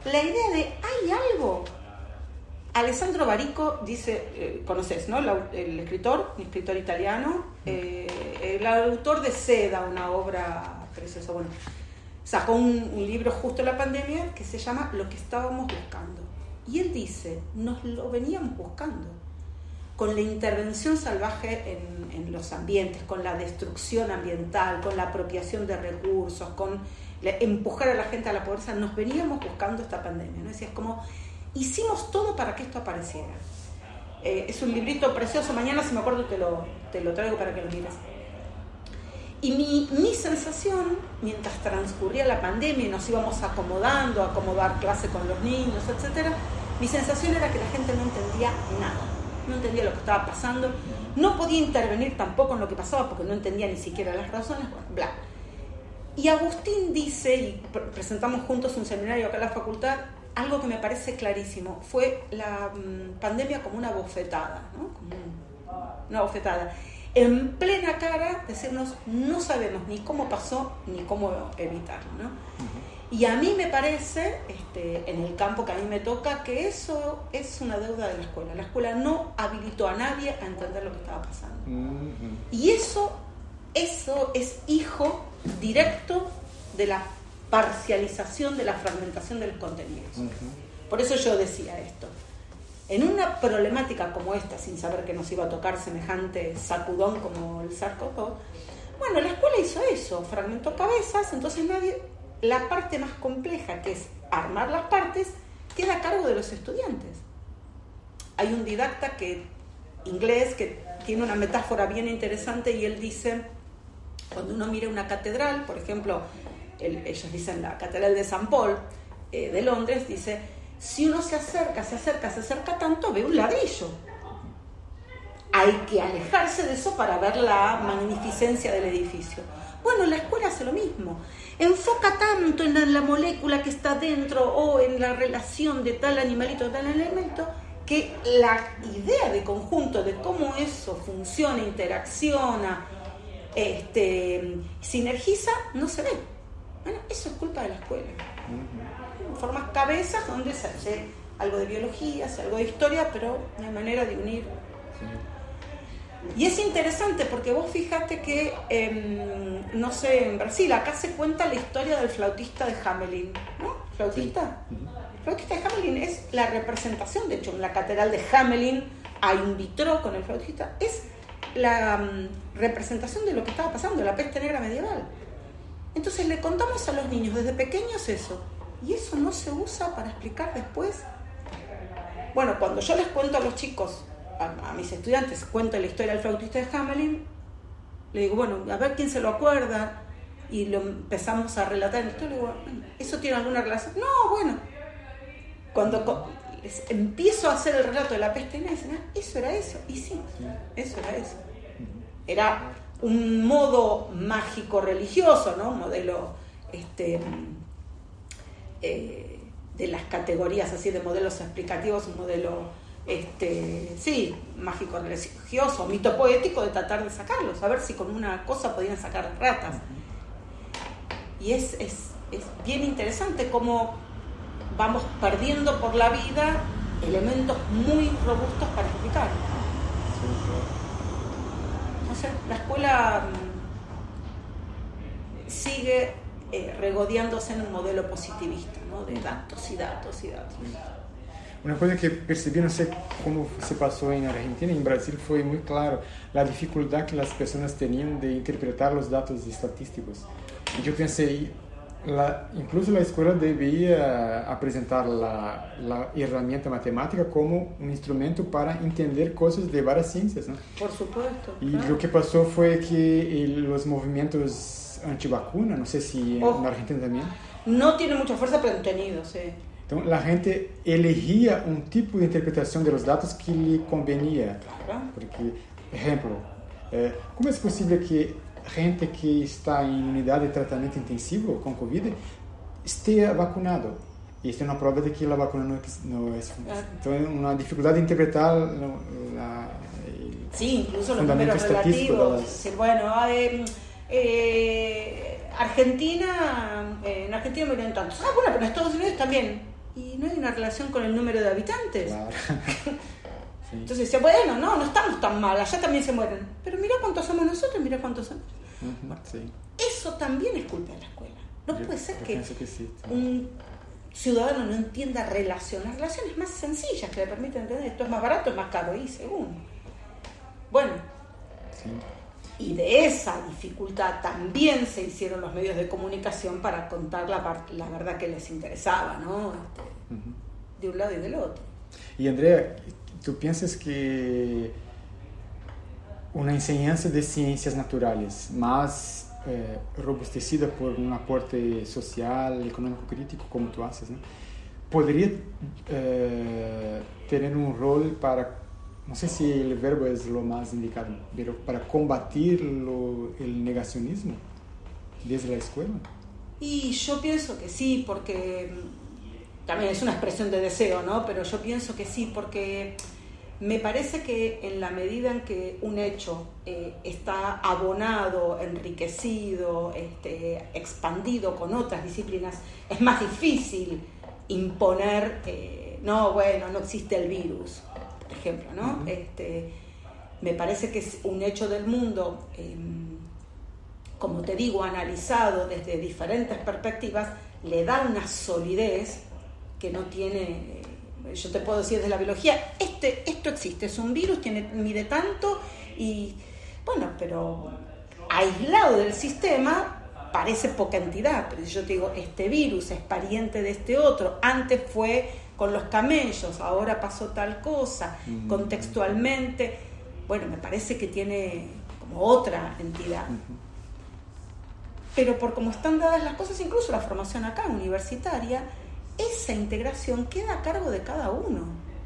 la idea de hay algo. Alessandro Barico dice, eh, conoces, ¿no? el escritor, un escritor italiano, eh, el autor de Seda, una obra preciosa, bueno, sacó un, un libro justo en la pandemia que se llama Lo que estábamos buscando. Y él dice, nos lo veníamos buscando con la intervención salvaje en, los ambientes, con la destrucción ambiental, con la apropiación de recursos, con empujar a la gente a la pobreza, nos veníamos buscando esta pandemia. ¿no? Es como, hicimos todo para que esto apareciera. Eh, es un librito precioso, mañana si me acuerdo te lo, te lo traigo para que lo mires. Y mi, mi, sensación, mientras transcurría la pandemia y nos íbamos acomodando, acomodar clase con los niños, etc., mi sensación era que la gente no entendía nada no entendía lo que estaba pasando, no podía intervenir tampoco en lo que pasaba porque no entendía ni siquiera las razones, bla. Y Agustín dice, y presentamos juntos un seminario acá en la facultad, algo que me parece clarísimo, fue la mm, pandemia como una bofetada, ¿no? Como una bofetada. En plena cara decirnos, no sabemos ni cómo pasó ni cómo evitarlo, ¿no? Y a mí me parece, este, en el campo que a mí me toca, que eso es una deuda de la escuela. La escuela no habilitó a nadie a entender lo que estaba pasando. Mm-hmm. Y eso, eso es hijo directo de la parcialización, de la fragmentación de los contenidos. Por eso yo decía esto. En una problemática como esta, sin saber que nos iba a tocar semejante sacudón como el sarcófago, bueno, la escuela hizo eso, fragmentó cabezas, entonces nadie la parte más compleja, que es armar las partes, queda a cargo de los estudiantes. Hay un didacta que, inglés que tiene una metáfora bien interesante y él dice, cuando uno mira una catedral, por ejemplo, ellos dicen la catedral de San Paul eh, de Londres, dice, si uno se acerca, se acerca, se acerca tanto, ve un ladrillo. Hay que alejarse de eso para ver la magnificencia del edificio. Bueno, la escuela hace lo mismo enfoca tanto en la, molécula que está dentro o en la relación de tal animalito, tal elemento, que la idea de conjunto de cómo eso funciona, interacciona, este, sinergiza, no se ve. Bueno, eso es culpa de la escuela. Formas cabezas donde se hace algo de biología, se algo de historia, pero hay manera de unir. Y es interesante porque vos fíjate que, em, no sé, en Brasil, acá se cuenta la historia del flautista de Hamelin, ¿no? ¿Flautista? El flautista de Hamelin es la representación, de hecho, en la catedral de Hamelin hay un vitro con el flautista, es la mm, representación de lo que estaba pasando, la peste negra medieval. Entonces le contamos a los niños desde pequeños eso, y eso no se usa para explicar después. Bueno, cuando yo les cuento a los chicos a, mis estudiantes cuento la historia del flautista de Hamelin, le digo, bueno, a ver quién se lo acuerda, y lo empezamos a relatar en la historia, digo, ¿eso tiene alguna relación? No, bueno, cuando empiezo a hacer el relato de la peste negra, dicen, ah, eso era eso, y sí, eso era eso. Era un modo mágico religioso, ¿no? Un modelo este, eh, de las categorías así de modelos explicativos, un modelo este, sí, mágico religioso, mito poético de tratar de sacarlos, a ver si con una cosa podían sacar ratas. Y es, es, es bien interesante cómo vamos perdiendo por la vida elementos muy robustos para explicar. Sé, la escuela mm, sigue eh, regodeándose en un modelo positivista, ¿no? de datos y datos y datos. Uma coisa que percebi, não sei como se passou em Argentina, em Brasil foi muito claro a dificuldade que as pessoas tinham de interpretar os dados estatísticos. E eu pensei, la, incluso a escola devia apresentar a, a ferramenta matemática como um instrumento para entender coisas de várias ciências. Não? Por supuesto. E claro. o que passou foi que os movimentos anti-vacuna, não sei se oh, na Argentina também. Não tem muita força, mas tem tenido, sim. Então, a gente elegia um tipo de interpretação dos dados que lhe convenia. Porque, exemplo, é, como é possível que gente que está em unidade de tratamento intensivo com Covid esteja vacunado? Isso é uma prova de que a vacuna não é. Então, é uma dificuldade de interpretar a, Sí, incluso los números relativos. Das... Bueno, eh, eh, Argentina, eh, en Argentina murieron tantos. Ah, bueno, pero en Estados Unidos también. Y no hay una relación con el número de habitantes. Claro. Sí. Entonces dice, bueno, no, no estamos tan mal, allá también se mueren. Pero mira cuántos somos nosotros, mira cuántos somos. Sí. Eso también es culpa de la escuela. No Yo- puede ser que sí, un ciudadano no entienda relaciones, relaciones más sencillas que le permiten entender esto es más barato, es más caro, y según. Bueno, y de esa dificultad también se hicieron los medios de comunicación para contar la, la verdad que les interesaba, ¿no? Este, de un lado y del otro. Y Andrea, ¿tú piensas que una enseñanza de ciencias naturales más eh, robustecida por un aporte social, económico crítico, como tú haces, ¿no? podría eh, tener un rol para, no sé si el verbo es lo más indicado, pero para combatir lo- el negacionismo desde la escuela? Y yo pienso que sí, porque también es una expresión de deseo, ¿no? Pero yo pienso que sí, porque me parece que en la medida en que un hecho eh, está abonado, enriquecido, este, expandido con otras disciplinas, es más difícil imponer, eh, no, bueno, no existe el virus, por ejemplo, ¿no? Este, me parece que es un hecho del mundo. em, como te digo, analizado desde diferentes perspectivas, le da una solidez que no tiene, eh, yo te puedo decir desde la biología, este, esto existe, es un virus, tiene, mide tanto y bueno, pero aislado del sistema parece poca entidad, pero si yo te digo, este virus es pariente de este otro, antes fue con los camellos, ahora pasó tal cosa, Mm. contextualmente, bueno, me parece que tiene como otra entidad pero por cómo están dadas las cosas, incluso la formación acá universitaria, esa integración queda a cargo de cada uno.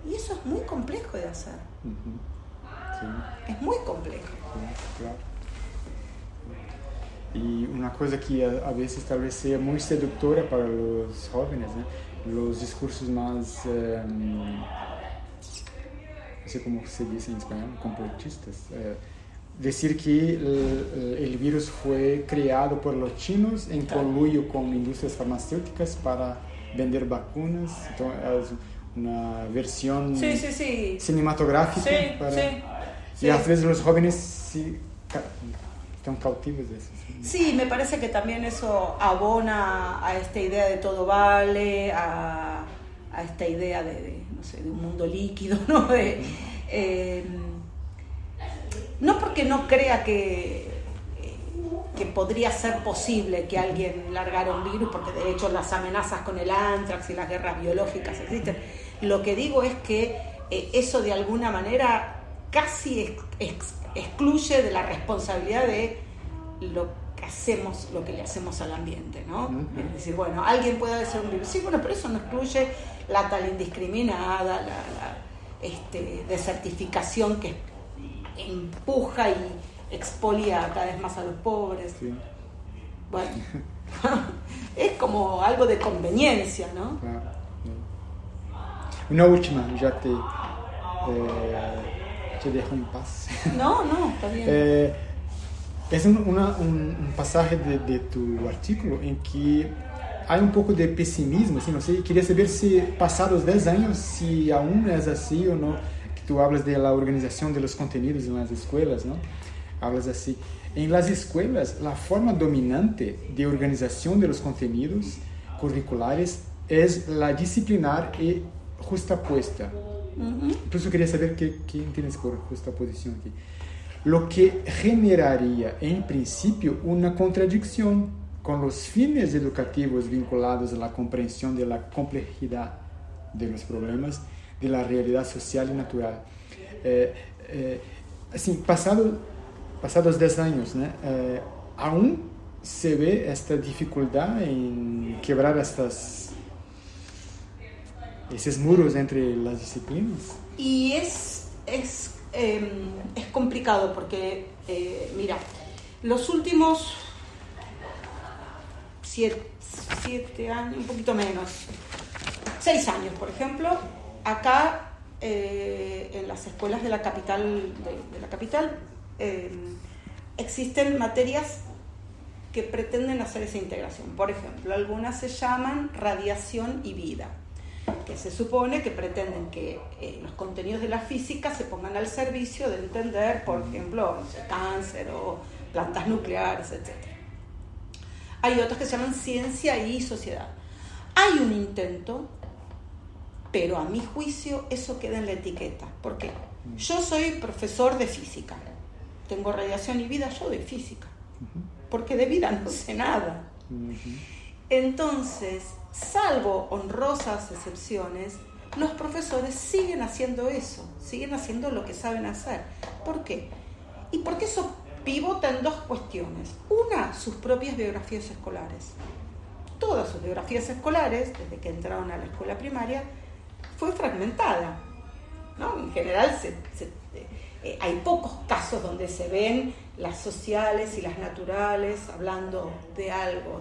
Y eso es muy complejo de hacer. Ujú. Sí. Es muy complejo. Sí, claro. Y una cosa que a, veces tal vez sea muy seductora para los jóvenes, ¿no? los discursos más, eh, no sé cómo se dice en español, complotistas. eh, decir que el, el virus fue creado por los chinos en Claro. conluyo con industrias farmacéuticas para vender vacunas. Entonces, es una versión Sí, sí, sí. cinematográfica para... Y a veces los jóvenes están cautivos de eso. sí. Me parece que también eso abona a esta idea de todo vale, a, a esta idea de, de, no sé, de un mundo líquido, ¿no? De, eh, no porque no crea que, que podría ser posible que alguien largara un virus, porque de hecho las amenazas con el antrax y las guerras biológicas existen. Lo que digo es que eh, eso de alguna manera casi ex- ex- excluye de la responsabilidad de lo que hacemos, lo que le hacemos al ambiente, ¿no? Es decir, bueno, alguien puede ser un virus, sí, bueno, pero eso no excluye la tal indiscriminada, la, la, este, desertificación que empuja y expolia cada vez más a los pobres. Sí, Bueno, es como algo de conveniencia, ¿no? claro. sí. Una última, ya te, eh, te dejo en paz. No, no, está bien. Eh, es un, una- un- un pasaje de, de tu artículo en que hay un poco de pesimismo, así, no sé, quería saber si pasados 10 años, si aún es así o no, que tú hablas de la organización de los contenidos en las escuelas, ¿no? Hablas así. En las escuelas, la forma dominante de organización de los contenidos curriculares es la disciplinar y justapuesta. Ujú. Por eso quería saber qué, qué entiendes por justaposición aquí. Lo que generaría, en principio, una contradicción con los fines educativos vinculados a la comprensión de la complejidad de los problemas de la realidad social y natural. Eh, eh, assim, pasados 10 años, né, eh, aún se ve esta dificultad en quebrar estas, esos muros entre las disciplinas. Y es, es, eh, es complicado porque, eh, mira, los últimos siete, siete años, un poquito menos, seis años, por ejemplo, acá eh, en las escuelas de la capital, de, de la capital eh, existen materias que pretenden hacer esa integración. Por ejemplo, algunas se llaman radiación y vida, que se supone que pretenden que eh, los contenidos de la física se pongan al servicio de entender, por ejemplo, cáncer o plantas nucleares, etc. Hay otros que se llaman ciencia y sociedad. Hay un intento, pero a mi juicio eso queda en la etiqueta. ¿Por qué? Yo soy profesor de física, tengo radiación y vida, yo de física, porque de vida no sé nada. Entonces, salvo honrosas excepciones, los profesores siguen haciendo eso, siguen haciendo lo que saben hacer. ¿Por qué? Y porque eso pivota en dos cuestiones. Una, sus propias biografías escolares. Todas sus biografías escolares, desde que entraron a la escuela primaria, fue fragmentada. ¿no? En general eh, hay pocos casos donde se ven las sociales y las naturales hablando de algo.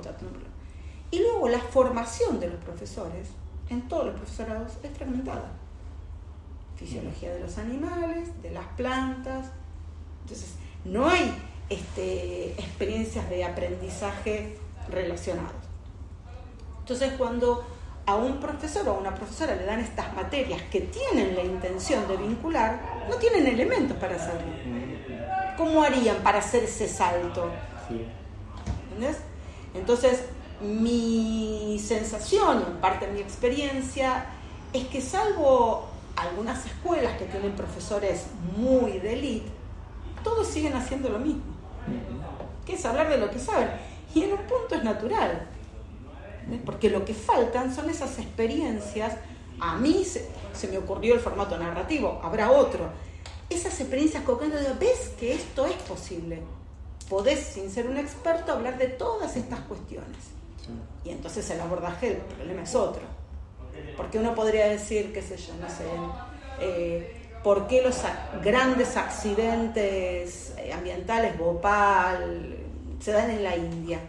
Y luego la formación de los profesores en todos los profesorados es fragmentada. Fisiología de los animales, de las plantas. Entonces, no hay este, experiencias de aprendizaje relacionados. Entonces, cuando a un profesor o a una profesora le dan estas materias que tienen la intención de vincular, no tienen elementos para hacerlo. ¿Cómo harían para hacer ese salto? ¿Entendés? Entonces, mi sensación, en parte de mi experiencia, es que salvo algunas escuelas que tienen profesores muy de élite, todos siguen haciendo lo mismo, que es hablar de lo que saben. Y en un punto es natural porque lo que faltan son esas experiencias. A mí se, me ocurrió el formato narrativo, habrá otro. Esas experiencias de, ves que esto es posible. Podés, sin ser un experto, hablar de todas estas cuestiones. Y entonces el abordaje del problema es otro. Porque uno podría decir, qué sé yo, no sé, eh, por qué los grandes accidentes eh, ambientales, Bhopal, se dan en la India,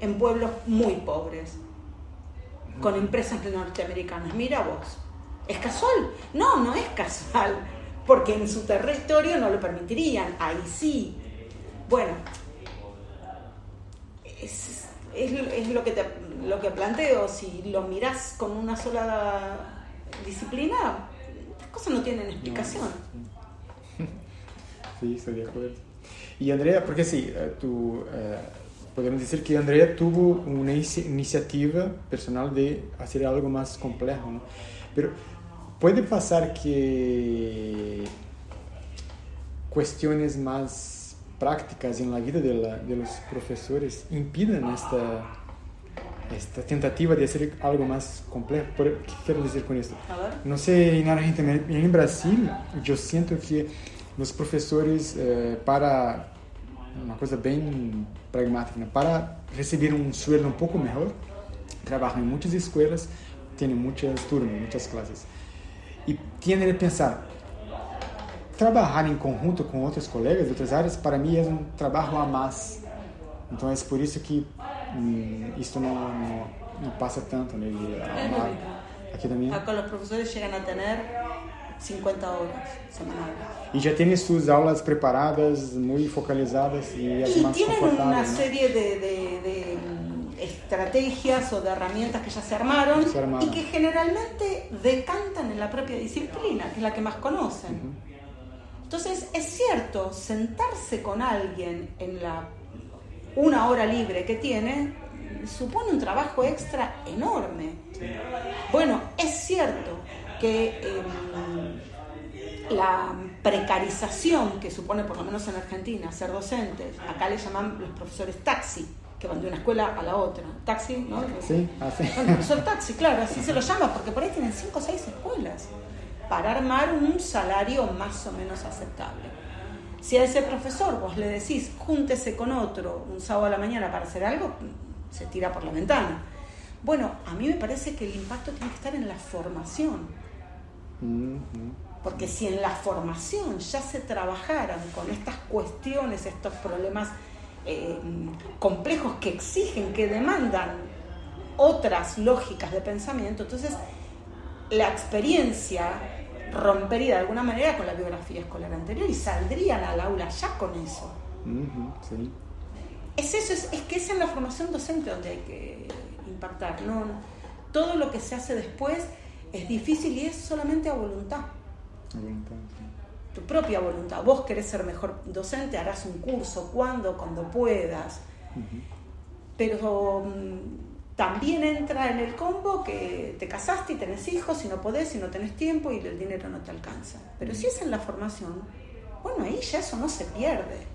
en pueblos muy pobres con empresas norteamericanas. Mira vos, ¿es casual? No, no es casual, porque en su territorio no lo permitirían, ahí sí. Bueno, es, lo, que te, lo que planteo, si lo mirás con una sola disciplina, las cosas no tienen explicación. Sí, estoy de acuerdo. Y Andrea, porque sí, tú... Eh, podemos decir que Andrea tuvo una iniciativa personal de hacer algo más complejo, ¿no? Pero puede pasar que cuestiones más prácticas en la vida de, la, de los profesores impidan esta, esta tentativa de hacer algo más complejo. ¿Qué quiero decir con esto? No sé, en Argentina, en Brasil, yo siento que los profesores, eh, para uma coisa bem pragmática. Né? Para receber um sueldo um pouco melhor, trabalham em muitas escolas, têm muitas turmas, muitas classes. E têm que pensar, trabalhar em conjunto com outros colegas de outras áreas, para mim é um trabalho a mais. Então é por isso que hum, isso não, não, não, passa tanto. Né? Aqui também. Acá os professores chegam a ter 50 horas semanales. Y ya tiene sus aulas preparadas, muy focalizadas y, y más tienen una ¿no? serie de, de, de, mm, estrategias o de herramientas que ya se armaron, se armaron, y que generalmente decantan en la propia disciplina, que es la que más conocen. Uh -huh. Entonces, es cierto, sentarse con alguien en la una hora libre que tiene supone un trabajo extra enorme. Bueno, es cierto que eh, la precarización que supone, por lo menos en Argentina, ser docentes, acá le llaman los profesores taxi, que van de una escuela a la otra. Taxi, ¿no? Sí, así. El profesor taxi, claro, así se lo llama, porque por ahí tienen cinco o seis escuelas para armar un salario más o menos aceptable. Si a ese profesor vos le decís, júntese con otro un sábado a la mañana para hacer algo, se tira por la ventana. Bueno, a mí me parece que el impacto tiene que estar en la formación porque si en la formación ya se trabajaran con estas cuestiones, estos problemas eh, complejos que exigen, que demandan otras lógicas de pensamiento, entonces la experiencia rompería de alguna manera con la biografía escolar anterior y saldrían al aula ya con eso. es eso, es, que es en la formación docente donde hay que impactar. No, todo lo que se hace después es difícil y es solamente a voluntad. Tu propia voluntad. Vos querés ser mejor docente, harás un curso, cuando, cuando puedas. Pero mm, también entra en el combo que te casaste y tenés hijos y no podés y no tenés tiempo y el dinero no te alcanza. Pero si es en la formación, bueno, ahí ya eso no se pierde.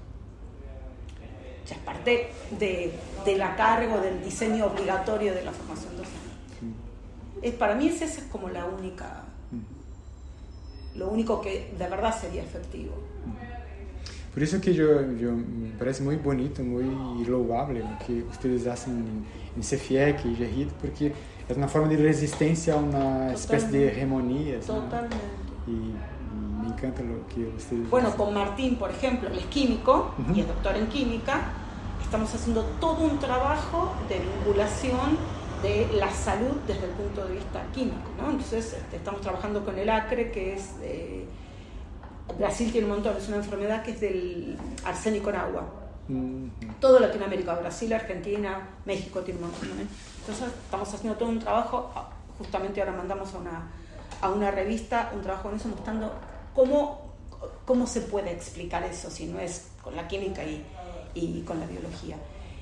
Ya es parte de, de la cargo del diseño obligatorio de la formación docente. Es, para mí esa es como la única lo único que de verdad sería efectivo. Por eso que yo, yo me parece muy bonito, muy loable lo que ustedes hacen en, en CFIEC y GERIT, porque es una forma de resistencia a una especie de hegemonía. Totalmente. Y, me encanta lo que ustedes Bueno, con Martín, por ejemplo, él es químico y es doctor en química, estamos haciendo todo un trabajo de vinculación de la salud desde el punto de vista químico. ¿no? Entonces este, estamos trabajando con el acre, que es... Eh, Brasil tiene un montón, es una enfermedad que es del arsénico en agua. Todo Latinoamérica, Brasil, Argentina, México tiene un montón. Entonces estamos haciendo todo un trabajo, ah, justamente ahora mandamos a una, a una revista un trabajo en eso mostrando cómo, cómo se puede explicar eso si no es con la química y, y con la biología.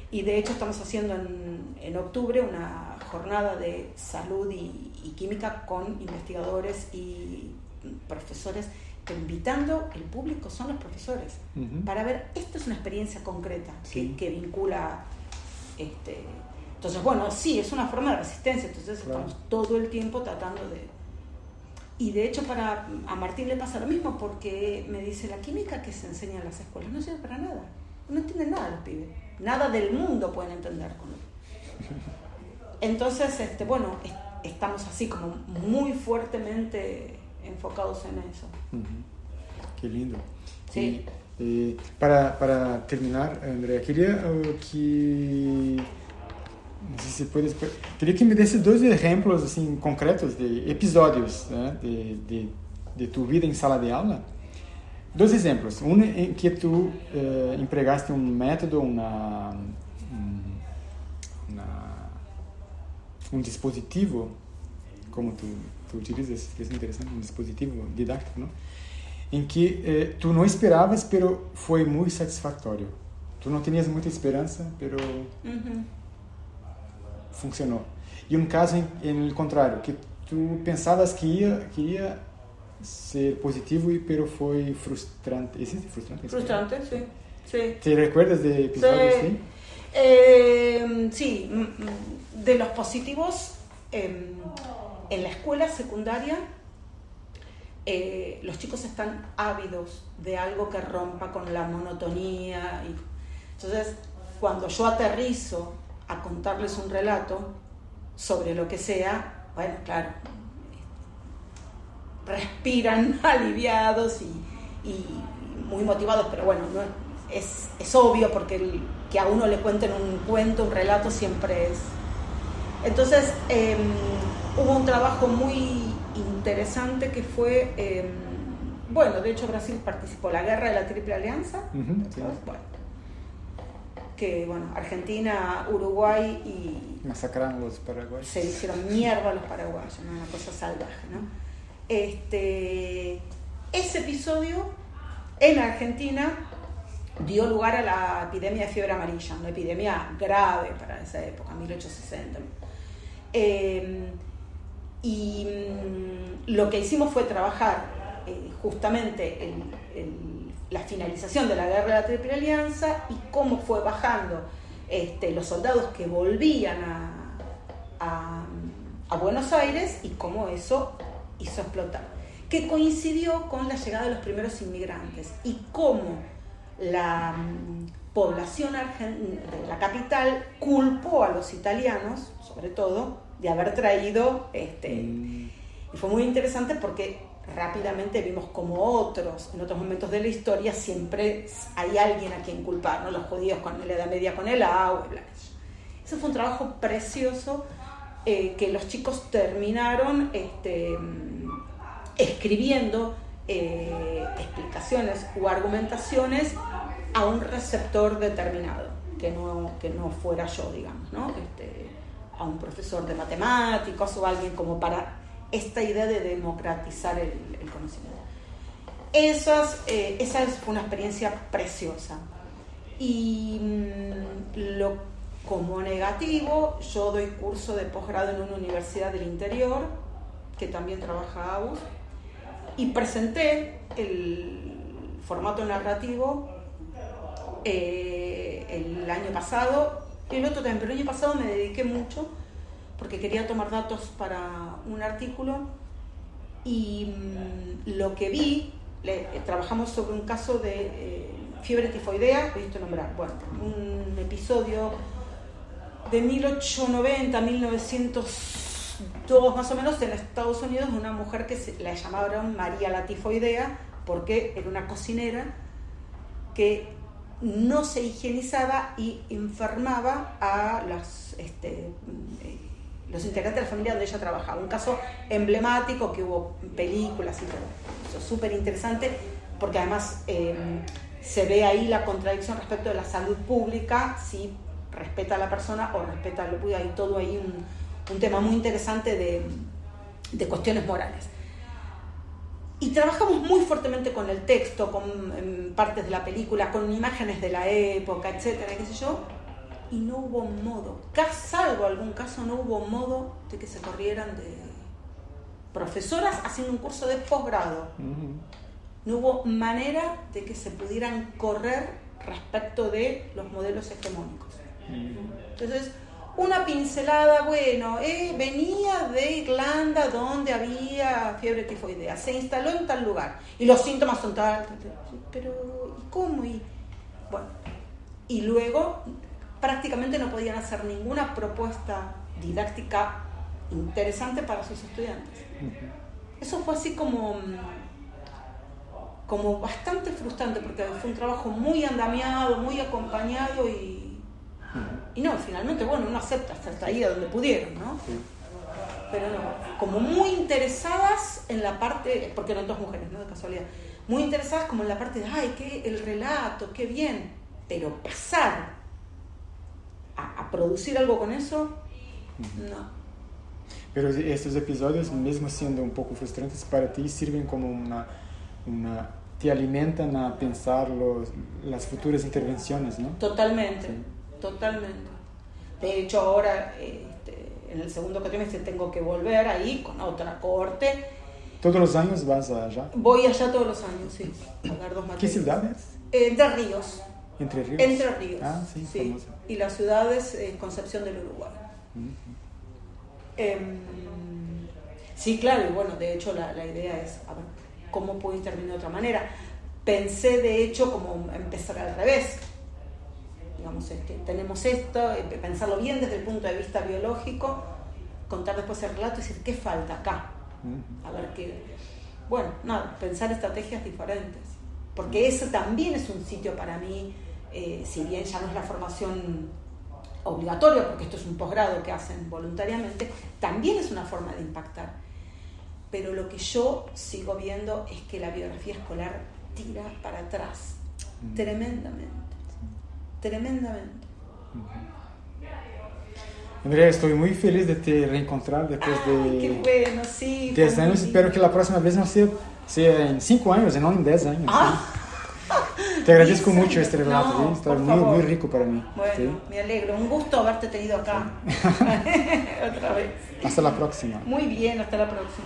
Y de hecho estamos haciendo en, en octubre una jornada de salud y, química con investigadores y profesores, pero invitando el público son los profesores, para ver, esto es una experiencia concreta que, que, vincula... Este, entonces, bueno, sí, es una forma de resistencia, entonces estamos todo el tiempo tratando de... Y de hecho para a Martín le pasa lo mismo porque me dice la química que se enseña en las escuelas no sirve para nada, no entienden nada los pibes nada del mundo pueden entender con él. Entonces, este, bueno, estamos así como muy fuertemente enfocados en eso. Qué lindo. Sí. Eh, para, para, terminar, Andrea, quería uh, que no sé si puedes, quería que me des dos ejemplos assim, concretos de episodios né, de, de, de tu vida en sala de aula Dois exemplos. Um em que tu eh, empregaste um método, uma, uma, um dispositivo, como tu, tu utilizas, que é interessante, um dispositivo didático, não? em que eh, tu não esperavas, pero foi muito satisfatório. Tu não tinhas muita esperança, pero uhum. funcionou. E um caso em, em contrário, que tu pensavas que ia, que ia ser positivo, y, pero fue frustrante. ¿Existe frustrante? Frustrante, sí. sí. ¿Te recuerdas de episodios? Sí. Eh, sí, mm, mm, de los positivos, eh, en la escuela secundaria eh, los chicos están ávidos de algo que rompa con la monotonía. Y, entonces, cuando yo aterrizo a contarles un relato sobre lo que sea, bueno, claro, respiran aliviados y, muy motivados, pero bueno, no, es, es, obvio porque que a uno le cuenten un cuento, un relato siempre es... Entonces em, hubo un trabajo muy interesante que fue, em, bueno, de hecho Brasil participó, la guerra de la Triple Alianza, que bueno, Argentina, Uruguay y... Masacraron los paraguayos. Se hicieron mierda a los paraguayos, una cosa salvaje, ¿no? Este, ese episodio en Argentina dio lugar a la epidemia de fiebre amarilla, una epidemia grave para esa época, 1860. Em, y mm, lo que hicimos fue trabajar eh, justamente en, la finalización de la guerra de la Triple Alianza y cómo fue bajando este, los soldados que volvían a Buenos Aires y cómo eso hizo explotar, que coincidió con la llegada de los primeros inmigrantes y cómo la mm, población de la capital culpó a los italianos, sobre todo, de haber traído, este, mm. y fue muy interesante porque rápidamente vimos como otros, en otros momentos de la historia, siempre hay alguien a quien culpar, ¿no? los judíos con la Edad Media con el agua, bla. Ese fue un trabajo precioso eh, que los chicos terminaron este, escribiendo eh, explicaciones o argumentaciones a un receptor determinado. que no, que no fuera yo, digamos, ¿no? Este, a un profesor de matemáticas o alguien como para esta idea de democratizar el, conocimiento. Esas, eh, esa fue una experiencia preciosa. Y mm, lo, como negativo, yo doy curso de posgrado en una universidad del interior, que también trabaja AUS, y presenté el formato narrativo eh, el año pasado, y el otro también, pero el año pasado me dediqué mucho porque quería tomar datos para un artículo y mm, lo que vi, eh, trabajamos sobre un caso de eh, fiebre tifoidea, he visto nombrar, bueno, un episodio de 1890 1902 más o menos en Estados Unidos una mujer que se, la llamaron María la tifoidea porque era una cocinera que no se higienizaba y enfermaba a este, eh, los integrantes de la familia donde ella trabajaba. Un caso emblemático que hubo películas y todo. Eso súper interesante porque además eh, se ve ahí la contradicción respecto de la salud pública, respeta a la persona o respeta a lo público. Hay todo ahí un, un tema muy interesante de, de cuestiones morales. Y trabajamos muy fuertemente con el texto, con partes de la película, con imágenes de la época, etcétera, qué sé yo, y no hubo modo, salvo algún caso, no hubo modo de que se corrieran de profesoras haciendo un curso de posgrado. No hubo manera de que se pudieran correr respecto de los modelos hegemónicos. Entonces, una pincelada, bueno, eh, venía de Irlanda donde había fiebre tifoidea, se instaló en tal lugar y los síntomas son tal, pero ¿y cómo? Y, bueno, y luego prácticamente no podían hacer ninguna propuesta didáctica interesante para sus estudiantes. Eso fue así como, como bastante frustrante porque fue un trabajo muy andamiado, muy acompañado y y no, finalmente, bueno, uno acepta hasta ahí a donde pudieron, ¿no? Pero no, como muy interesadas en la parte, porque eran dos mujeres, ¿no? De casualidad, muy interesadas como en la parte de, ay, qué el relato, qué bien, pero pasar a, producir algo con eso, no. Pero estos episodios, mismo siendo un poco frustrantes para ti, sirven como una, una te alimentan a pensar los, las futuras intervenciones, ¿no? Totalmente. Totalmente. De hecho, ahora este, en el segundo cuatrimestre tengo que volver ahí con otra corte. ¿Todos los años vas allá? Voy allá todos los años, sí. A dar dos ¿Qué ciudades? Entre Ríos. ¿Entre Ríos? Entre Ríos. Ah, sí, sí. Y la ciudad es en Concepción del Uruguay. Em, sí, claro, y bueno, de hecho la, la idea es, a ver, ¿cómo puedo intervenir de otra manera? Pensé, de hecho, como empezar al revés digamos, este, tenemos esto, pensarlo bien desde el punto de vista biológico, contar después el relato y decir, ¿qué falta acá? A ver qué... Bueno, nada, pensar estrategias diferentes, porque ese también es un sitio para mí, eh, si bien ya no es la formación obligatoria, porque esto es un posgrado que hacen voluntariamente, también es una forma de impactar. Pero lo que yo sigo viendo es que la biografía escolar tira para atrás, tremendamente tremendamente. Andrea, estoy muy feliz de te reencontrar después de qué bueno, sí, 10 años. Espero que la próxima vez no sea, sea en 5 años, no en 10 años. Ah. Te agradezco mucho este relato, no, está muy, muy, rico para mí. Bueno, me alegro, un gusto haberte tenido acá. Otra vez. Hasta la próxima. Muy bien, hasta la próxima.